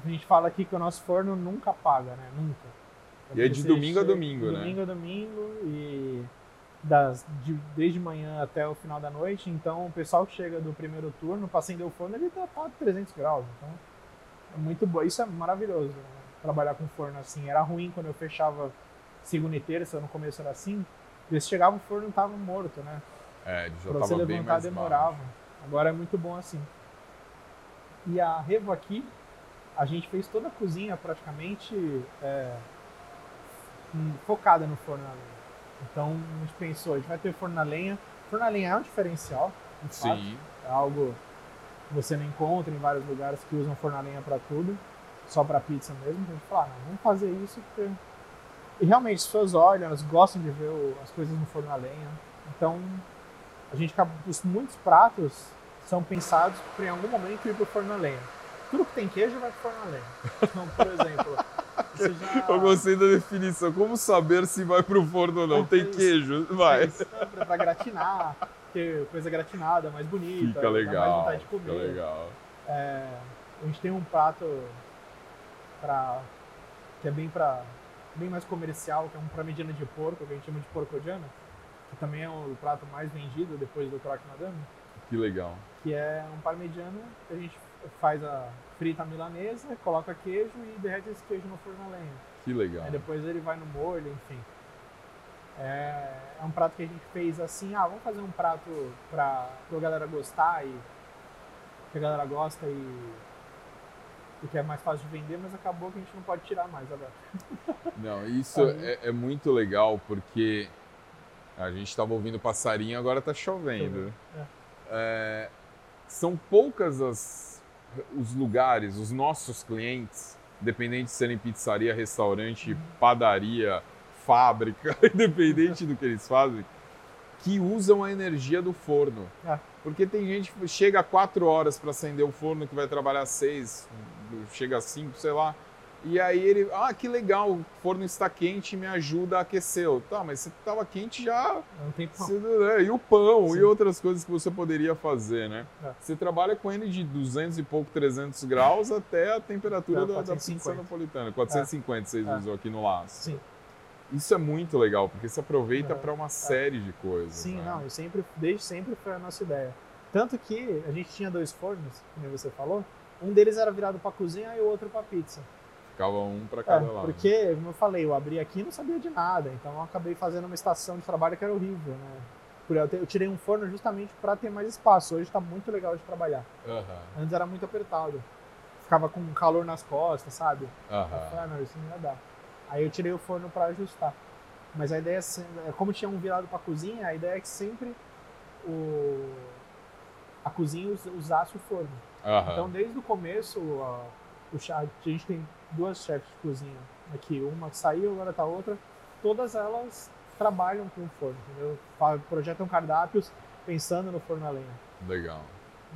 a gente fala aqui que o nosso forno nunca paga, né? Nunca. E é de Você domingo a domingo, né? Domingo a domingo e das, de, desde manhã até o final da noite. Então, o pessoal que chega do primeiro turno para acender o forno, ele tá, tá 300 graus. Então, é muito bom. Isso é maravilhoso, né? trabalhar com forno assim. Era ruim quando eu fechava segunda e terça, no começo era assim. Eles chegavam, o forno tava morto, né? É, ele já Pra você tava bem levantar mais demorava. baixo. Agora é muito bom assim. E a Revo aqui, a gente fez toda a cozinha praticamente é, hum, focada no forno a lenha. Então a gente pensou, a gente vai ter forno a lenha. Forno a lenha é um diferencial, de fato. Sim, É algo que você não encontra em vários lugares que usam forno a lenha para tudo, só para pizza mesmo. Então a gente falou, ah, não, vamos fazer isso porque. E realmente as pessoas olham, elas gostam de ver o- as coisas no forno a lenha. Então a gente acaba, os, muitos pratos são pensados para em algum momento ir pro forno a lenha. Tudo que tem queijo vai pro forno a lenha. Então, por exemplo, já Eu gostei da definição. Como saber se vai pro forno ou não? Tem Isso. queijo? Vai. pra, pra gratinar, ter coisa gratinada, mais bonita, Fica dá mais legal. vontade de Fica comer. legal. É, a gente tem um prato pra, que é bem, pra, bem mais comercial, que é um parmegiana de porco, que a gente chama de porcodiana, que também é o prato mais vendido depois do croque madame, Que legal. que é um parmegiana que a gente faz a frita milanesa, coloca queijo e derrete esse queijo no forno a lenha. Que legal. Aí depois ele vai no molho, enfim. É, é um prato que a gente fez assim, ah, vamos fazer um prato pra, pra galera gostar e que a galera gosta e, e que é mais fácil de vender, mas acabou que a gente não pode tirar mais agora. Não, isso é, é muito legal porque a gente estava ouvindo passarinho, agora tá chovendo. É. É, são poucas as, os lugares, os nossos clientes, independente de serem pizzaria, restaurante, padaria, fábrica, independente do que eles fazem, que usam a energia do forno. É. Porque tem gente que chega a quatro horas para acender o forno, que vai trabalhar seis, chega a cinco, sei lá. E aí ele, ah, que legal, o forno está quente e me ajuda a aquecê-lo. Tá, mas você estava quente já Não tem pão. você- e o pão Sim. e outras coisas que você poderia fazer, né? É. Você trabalha com ele de 200 e pouco, 300 graus até a temperatura Até da, da 450. pizza napolitana. 450 vocês É. usam aqui no laço. Sim, Isso é muito legal, porque você aproveita É. para uma série de coisas. sim, né? não, sempre, desde sempre foi a nossa ideia. Tanto que a gente tinha dois fornos, como você falou, um deles era virado para cozinha e o outro para pizza. Ficava um para É, cada lado. porque, como eu falei, eu abri aqui e não sabia de nada, então eu acabei fazendo uma estação de trabalho que era horrível, né? Eu, tirei um forno justamente para ter mais espaço. Hoje está muito legal de trabalhar. Aham, Antes era muito apertado. Ficava com calor nas costas, sabe? Eu aham. falei, ah, não, isso não ia dar. Aí eu tirei o forno para ajustar. Mas a ideia, é é, como tinha um virado para cozinha, a ideia é que sempre o, a cozinha us- usasse o forno. aham. Então, desde o começo, a, o chá- a gente tem duas chefes de cozinha aqui. Uma que saiu, agora tá outra. Todas elas trabalham com o forno, entendeu? Projetam cardápios pensando no forno a lenha. Legal.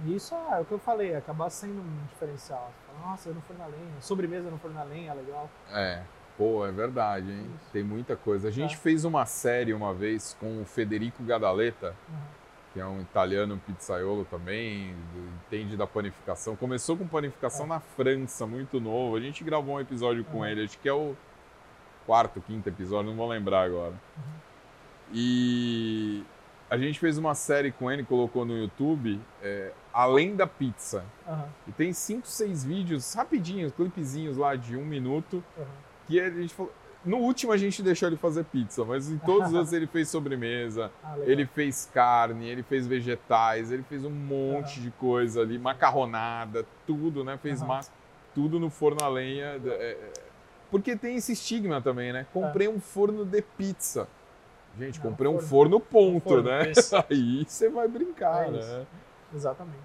E isso é, o que eu falei, acaba sendo um diferencial. Fala, Nossa, é no forno a lenha. Sobremesa no forno a lenha, legal. É, pô, é verdade, hein? Isso. Tem muita coisa. A gente É. fez uma série uma vez com o Federico Gadaleta, Uhum. Que é um italiano pizzaiolo também, entende da panificação. Começou com panificação É. na França, muito novo. A gente gravou um episódio com Uhum. ele, acho que é o quarto, quinto episódio, não vou lembrar agora. Uhum. E a gente fez uma série com ele, colocou no YouTube, é, Além da Pizza. Aham, E tem cinco, seis vídeos rapidinhos, clipezinhos lá de um minuto, que a gente falou. No último a gente deixou ele fazer pizza, mas em todos os ele fez sobremesa, Ah, ele fez carne, ele fez vegetais, ele fez um monte de coisa ali, macarronada, tudo, né? Fez Aham. massa, tudo no forno a lenha. é, é, porque tem esse estigma também, né? Comprei um forno de pizza. Gente, Não, comprei um forno. forno ponto, Forno, né? isso. Aí você vai brincar, É né? Exatamente.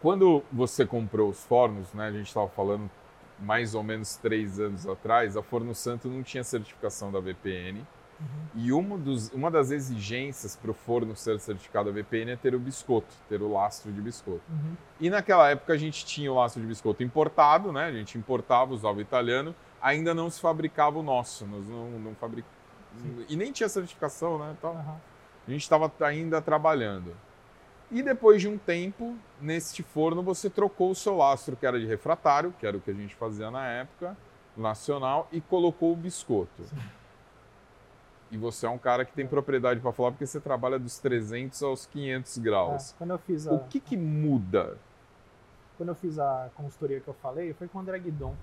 Quando você comprou os fornos, né? A gente estava falando mais ou menos três anos atrás, a Forno Santo não tinha certificação da VPN. Uhum. E uma, dos- uma das exigências para o forno ser certificado da VPN é ter o biscoito, ter o lastro de biscoito. Uhum. E naquela época a gente tinha o lastro de biscoito importado, né? A gente importava, usava o italiano, ainda não se fabricava o nosso, nós não, não. E nem tinha certificação, né? Então, Aham. a gente estava ainda trabalhando. E depois de um tempo, neste forno, você trocou o seu lastro, que era de refratário, que era o que a gente fazia na época, nacional, e colocou o biscoito. Sim. E você é um cara que tem propriedade para falar, porque você trabalha dos 300 aos 500 graus. É, quando eu fiz a, O que, que muda? quando eu fiz a consultoria que eu falei, foi com o André Guidon,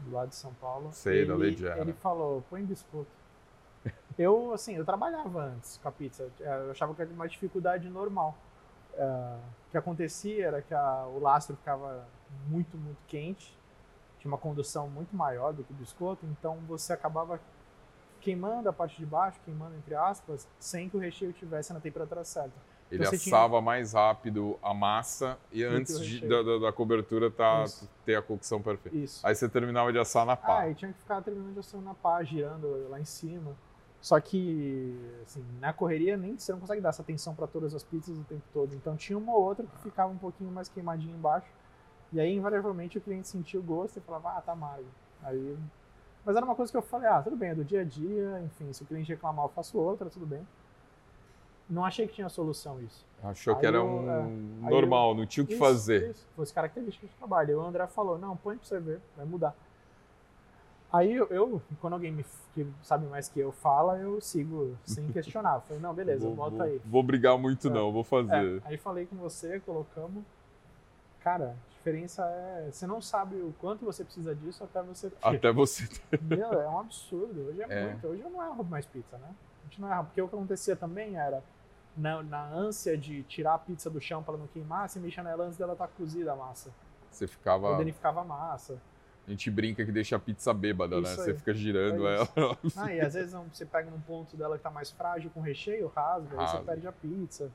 do lado de São Paulo. Sei, ele, da Leidiana. Ele falou, põe biscoito. Eu, assim, eu trabalhava antes com a pizza. Eu achava que era uma dificuldade normal. Eh, o que acontecia era que a- o lastro ficava muito, muito quente. Tinha uma condução muito maior do que o biscoito. Então, você acabava queimando a parte de baixo, queimando entre aspas, sem que o recheio estivesse na temperatura certa. Ele Você tinha- assava mais rápido a massa e antes de- da, da- da cobertura tá, Isso. ter a cocção perfeita. Isso. Aí você terminava de assar na pá. Ah, e tinha que ficar terminando de ação na pá, girando lá em cima. Só que, assim, na correria nem você não consegue dar essa atenção para todas as pizzas o tempo todo. Então tinha uma ou outra que ficava um pouquinho mais queimadinha embaixo. E aí, invariavelmente, o cliente sentia o gosto e falava, ah, tá amargo. Aí... Mas era uma coisa que eu falei, ah, tudo bem, é do dia a dia, enfim, se o cliente reclamar, eu faço outra, tudo bem. Não achei que tinha solução isso. Achou Aí que era eu- um é. Normal, não tinha o que Isso, fazer. Isso, fosse característica de trabalho. E o André falou, não, põe pra você ver, vai mudar. Aí eu, eu, quando alguém me, que sabe mais que eu fala, eu sigo sem questionar. Falei, não, beleza, vou, bota vou- aí. vou brigar muito, É. não, vou fazer. É, aí falei com você, colocamos. Cara, a diferença é. Você não sabe o quanto você precisa disso até você ter. Até você. Meu, é um absurdo. Hoje é, É. muito. Hoje eu não erro mais pizza, né? A gente não erra. Porque o que acontecia também era, na, na ânsia de tirar a pizza do chão para ela não queimar, você mexia nela antes dela estar cozida a massa. Você ficava. Ou danificava a massa. A gente brinca que deixa a pizza bêbada, né? Isso Você aí. fica girando É ela. Ah, e às vezes um- você pega num ponto dela que tá mais frágil com recheio, rasga, aí você perde a pizza.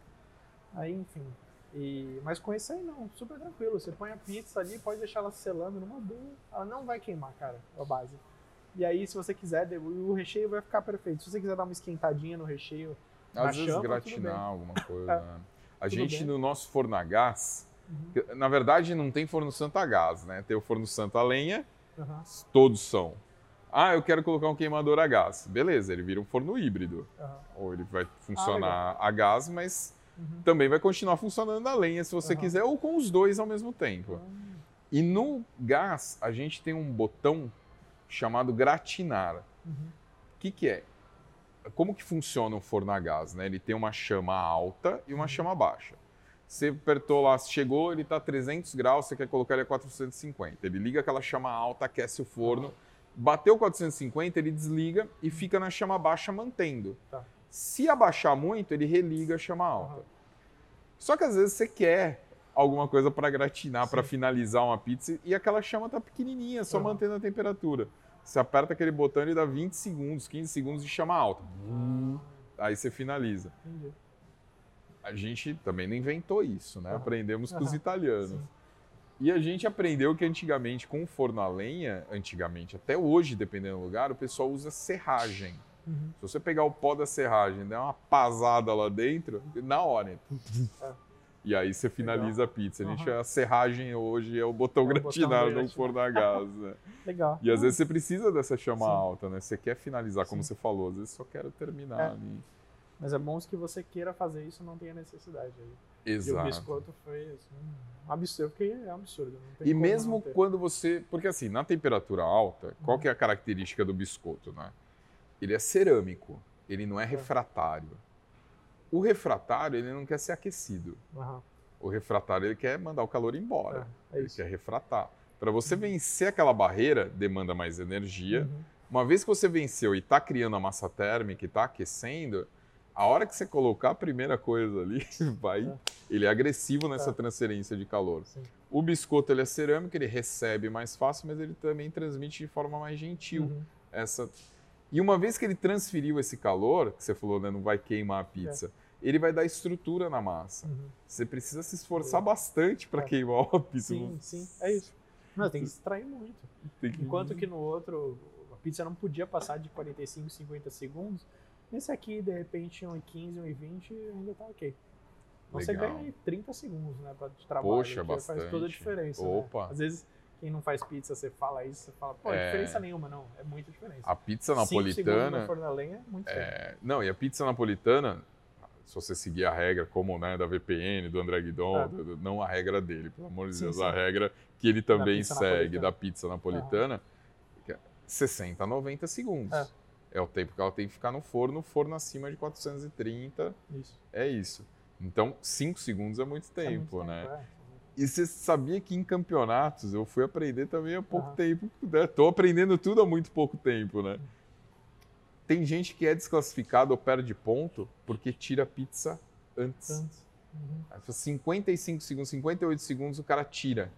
Aí, enfim. E, mas com esse aí não, super tranquilo. Você põe a pizza ali, pode deixar ela selando numa boa. Ela não vai queimar, cara, a base. E aí, se você quiser, o recheio vai ficar perfeito. Se você quiser dar uma esquentadinha no recheio, Às vezes chama, gratinar alguma coisa. É, né? A gente, bem. no nosso forno a gás, Uhum. na verdade não tem forno santo a gás, né? Tem o forno santo a lenha, Aham, todos são. Ah, eu quero colocar um queimador a gás. Beleza, ele vira um forno híbrido. Ou ele Ah, vai funcionar a gás, mas Uhum. também vai continuar funcionando a lenha se você quiser, ou com os dois ao mesmo tempo. Hum, E no gás, a gente tem um botão chamado gratinar. uhum. O que, que é? Como que funciona um forno a gás? Né? Ele tem uma chama alta e uma Uhum. chama baixa. Você apertou lá, chegou, ele está a 300 graus, você quer colocar ele a 450. Ele liga aquela chama alta, aquece o forno. Bateu 450, ele desliga e fica na chama baixa mantendo. Tá. Se abaixar muito, ele religa a chama alta. Aham. Só que às vezes você quer alguma coisa para gratinar, para finalizar uma pizza e aquela chama tá pequenininha, só Aham. mantendo a temperatura. Você aperta aquele botão e dá 20 segundos, 15 segundos de chama alta. Aí você finaliza. Entendi. A gente também não inventou isso, né? Aham. Aprendemos com os italianos. Sim. E a gente aprendeu que antigamente, com o forno a lenha, antigamente, até hoje, dependendo do lugar, o pessoal usa serragem. Uhum. Se você pegar o pó da serragem e der uma pasada lá dentro, na hora. É. E aí você finaliza a pizza. A, gente, Aham. a serragem hoje é o botão É o botão gratinar no forno a gás. né? Legal. E às vezes você precisa dessa chama Sim. alta, né? Você quer finalizar, como Sim. você falou. Às vezes só quero terminar É. ali. Mas é bom que você queira fazer isso não tenha necessidade aí. E o Exato. biscoito foi assim, um absurdo, porque é um absurdo. E mesmo quando você. Porque assim, na temperatura alta, qual Uhum. que é a característica do biscoito, né? Ele é cerâmico, ele não é refratário. O refratário, ele não quer ser aquecido. Aham, O refratário, ele quer mandar o calor embora. é, é ele quer refratar. Para você vencer aquela barreira, demanda mais energia, Uhum. Uma vez que você venceu e está criando a massa térmica e está aquecendo, a hora que você colocar a primeira coisa ali, vai, é. ele é agressivo nessa é. transferência de calor. Sim. O biscoito ele é cerâmico, ele recebe mais fácil, mas ele também transmite de forma mais gentil uhum. essa. E uma vez que ele transferiu esse calor, que você falou, né, não vai queimar a pizza, é. ele vai dar estrutura na massa. Uhum. Você precisa se esforçar bastante para é. queimar a pizza. Sim, sim, é isso. Mas tem que extrair muito. Que... Enquanto que no outro, a pizza não podia passar de 45, 50 segundos, nesse aqui, de repente, 1,15, 1,20 ainda tá ok. Você ganha aí 30 segundos, né, pra, de trabalho. Poxa, bastante. Faz toda a diferença. Né? Opa. Né? Às vezes, quem não faz pizza, você fala isso, você fala, pô, é... diferença nenhuma, não. É muita diferença. A pizza napolitana. no forno a lenha é muito é... Não, e a pizza napolitana, se você seguir a regra como né, da VPN, do André Guidon, é. do, não a regra dele, pelo amor de sim, Deus, sim. a regra que ele também da segue da pizza napolitana, uhum. 60 a 90 segundos. É. é. o tempo que ela tem que ficar no forno, forno acima de 430. Isso. É isso. Então, 5 segundos é muito tempo, é muito né? Tempo, é. E você sabia que em campeonatos eu fui aprender também há pouco uhum. tempo. Estou né? aprendendo tudo há muito pouco tempo, né? Tem gente que é desclassificado ou perde ponto porque tira pizza antes. antes. Uhum. 55 segundos, 58 segundos o cara tira.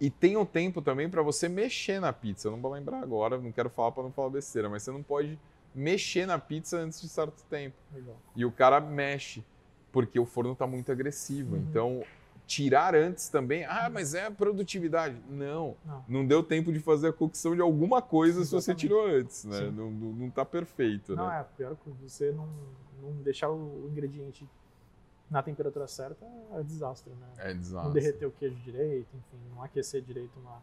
E tem um tempo também para você mexer na pizza. Eu não vou lembrar agora, não quero falar para não falar besteira, mas você não pode mexer na pizza antes de certo tempo. Legal. E o cara mexe, porque o forno está muito agressivo. Uhum. Então, tirar antes também, ah, mas é a produtividade. Não, não, não, deu tempo de fazer a cocção de alguma coisa Exatamente. se você tirou antes, né? Não, não, não tá perfeito, não, né? é, pior que você não, não deixar o ingrediente na temperatura certa é desastre, né? É desastre. Não derreter o queijo direito, enfim, não aquecer direito uma,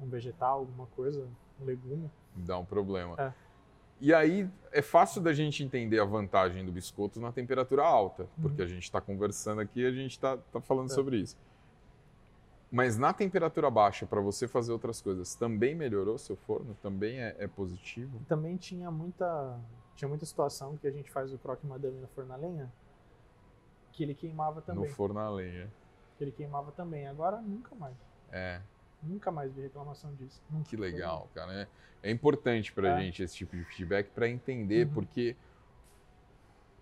um vegetal, alguma coisa, um legume. Dá um problema. É. E aí é fácil da gente entender a vantagem do biscoito na temperatura alta, porque uhum. a gente está conversando aqui e a gente está tá falando é. sobre isso. Mas na temperatura baixa, para você fazer outras coisas, também melhorou seu forno? Também é, é, positivo? Também tinha muita, tinha muita situação que a gente faz o croque madame no forno a lenha, que ele queimava também. No forno a lenha. Que ele queimava também. Agora nunca mais. É. Nunca mais vi reclamação disso. Nunca que legal, cara. É, é importante para é. gente esse tipo de feedback para entender, uhum. porque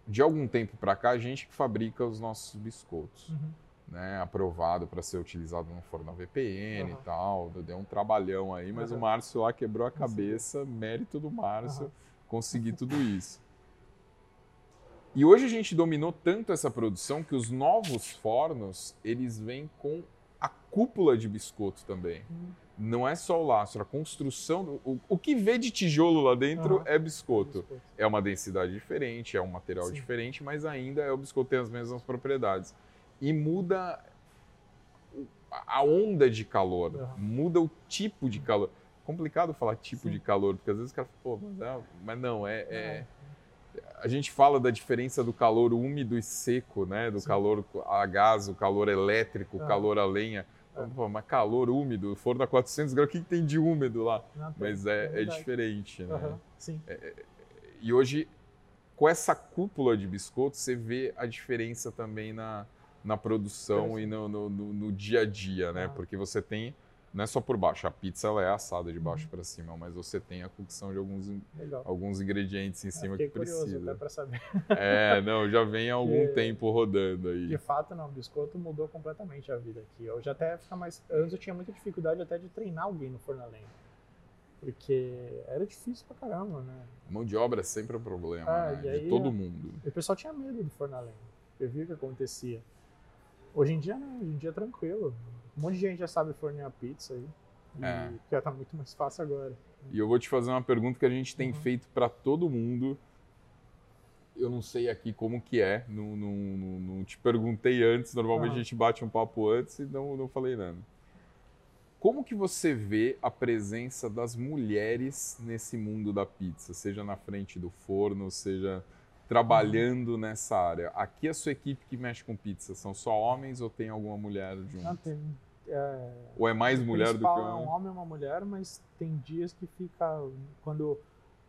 de algum tempo para cá a gente que fabrica os nossos biscoitos. Uhum. Né, aprovado para ser utilizado no forno VPN uhum. e tal. Deu um trabalhão aí, mas o Márcio lá quebrou a cabeça, mérito do Márcio, conseguir tudo isso. E hoje a gente dominou tanto essa produção que os novos fornos, eles vêm com a cúpula de biscoito também. Hum. Não é só o lastro, a construção. Do, o, o que vê de tijolo lá dentro uhum. é biscoito. É, biscoito. é uma densidade diferente, é um material Sim. diferente, mas ainda é o biscoito tem as mesmas propriedades. E muda a onda de calor, uhum. muda o tipo de calor. Complicado falar tipo Sim. de calor, porque às vezes o cara fala, pô, mas, é, mas não, é, é a gente fala da diferença do calor úmido e seco, né? Do Sim. calor a gás, o calor elétrico, o ah. calor a lenha. Ah. Mas calor úmido, forno a 400 graus, o que, tem de úmido lá? Não, Mas é, é, é diferente, né? Uhum. Sim. É, é, e hoje, com essa cúpula de biscoito, você vê a diferença também na, na produção e no, no, no, no, dia a dia, né? Porque você tem não é só por baixo, a pizza ela é assada de baixo uhum. para cima, mas você tem a cocção de alguns, alguns ingredientes em cima que precisa. até saber. É, não, já vem há algum tempo rodando aí. De fato, não, o biscoito mudou completamente a vida aqui. Eu já até fica mais, antes eu tinha muita dificuldade até de treinar alguém no forno a lenha. Porque era difícil pra caramba, né? Mão de obra é sempre um problema, ah, né? de todo mundo. E o pessoal tinha medo do forno a lenha. Eu vi o que acontecia. Hoje em dia não, hoje em dia é tranquilo. Um monte de gente já sabe fornear pizza aí. E é. já tá muito mais fácil agora. E eu vou te fazer uma pergunta que a gente tem uhum. feito para todo mundo. Eu não sei aqui como que é, não, não, não, não te perguntei antes, normalmente a gente bate um papo antes e não, não falei nada. Como que você vê a presença das mulheres nesse mundo da pizza, seja na frente do forno, seja trabalhando nessa área? Aqui a sua equipe que mexe com pizza são só homens ou tem alguma mulher junto? Não, tem, é, Ou é mais mulher do que um... é um homem e uma mulher, mas tem dias que fica quando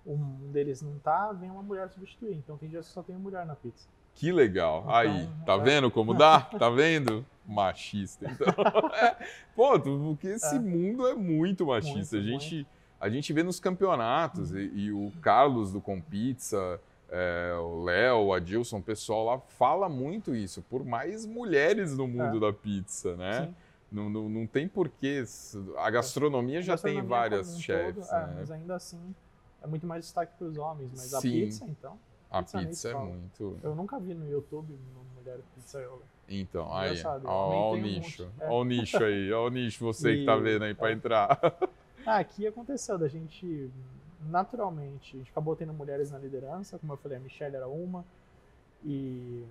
um deles não tá, vem uma mulher substituir. Então tem dias que só tem mulher na pizza. Que legal. Então, Aí, tá é... vendo como dá? Tá vendo? Machista. Então, é, pô, porque esse é. mundo é muito machista. Muito, a gente muito. A gente vê nos campeonatos, e, e o Carlos do Compizza, é, o Léo, o Adilson, o pessoal lá fala muito isso, por mais mulheres no mundo é. da pizza, né? Sim. Não, não, não tem porquê. A gastronomia já a gastronomia tem várias chefes. Todo, é, né? Mas ainda assim, é muito mais destaque para os homens. Mas Sim. a pizza, então. A pizza, pizza é muito. Eu nunca vi no YouTube uma mulher pizzaiola. Então, aí, ó, o nicho. Um ó o nicho aí, ó o nicho, você e... que tá vendo aí para é. entrar. Ah, aqui aconteceu da gente, naturalmente, a gente acabou tendo mulheres na liderança, como eu falei, a Michelle era uma, e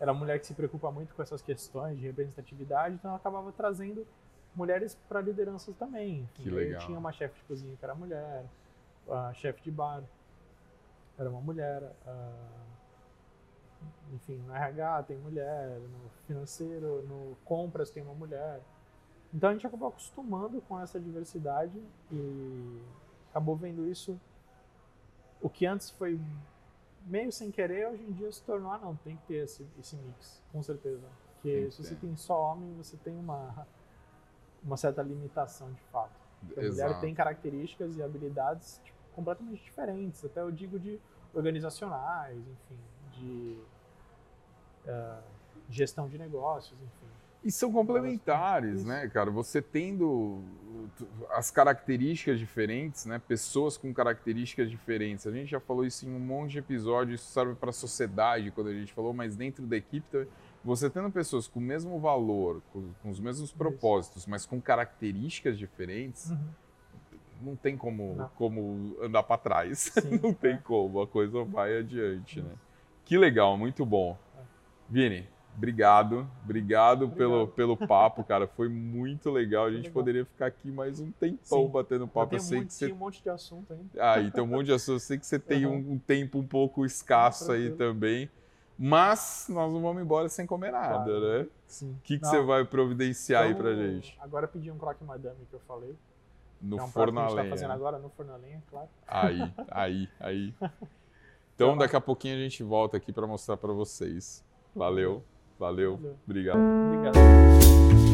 era uma mulher que se preocupa muito com essas questões de representatividade, então ela acabava trazendo mulheres para lideranças também. Que legal. Tinha uma chefe de cozinha que era mulher, a chefe de bar era uma mulher, enfim, no RH tem mulher, no financeiro, no compras tem uma mulher. Então a gente acabou acostumando com essa diversidade e acabou vendo isso. O que antes foi meio sem querer, hoje em dia se tornou, ah, não, tem que ter esse, esse mix, com certeza. Porque se você tem só homem, você tem uma, uma certa limitação de fato. a mulher tem características e habilidades tipo, completamente diferentes, até eu digo de organizacionais, enfim, de uh, gestão de negócios, enfim. E são complementares, né, cara? Você tendo as características diferentes, né? Pessoas com características diferentes. A gente já falou isso em um monte de episódios, isso serve para a sociedade quando a gente falou, mas dentro da equipe, você tendo pessoas com o mesmo valor, com, com os mesmos propósitos, mas com características diferentes, uhum. não tem como, não. como andar para trás. Sim, não tem é. como, a coisa vai adiante, né? Que legal, muito bom. É. Vini, Obrigado, obrigado, obrigado, pelo, pelo papo, cara. Foi muito legal. A gente legal. poderia ficar aqui mais um tempão Sim. batendo papo. Eu, sei um monte, que você... um monte de assunto ainda. Ah, e tem um monte de assunto. Eu sei que você tem uhum. um, um, tempo um pouco escasso aí também. Mas nós não vamos embora sem comer nada, claro. né? Sim. O que, que você vai providenciar então, aí pra então, gente? Agora pedi um croque madame que eu falei. No é um forno a lenha. Que a gente tá fazendo agora no forno a lenha, claro. Aí, aí, aí. Então, daqui a pouquinho a gente volta aqui para mostrar para vocês. Valeu. Valeu. Valeu. Obrigado. Obrigado.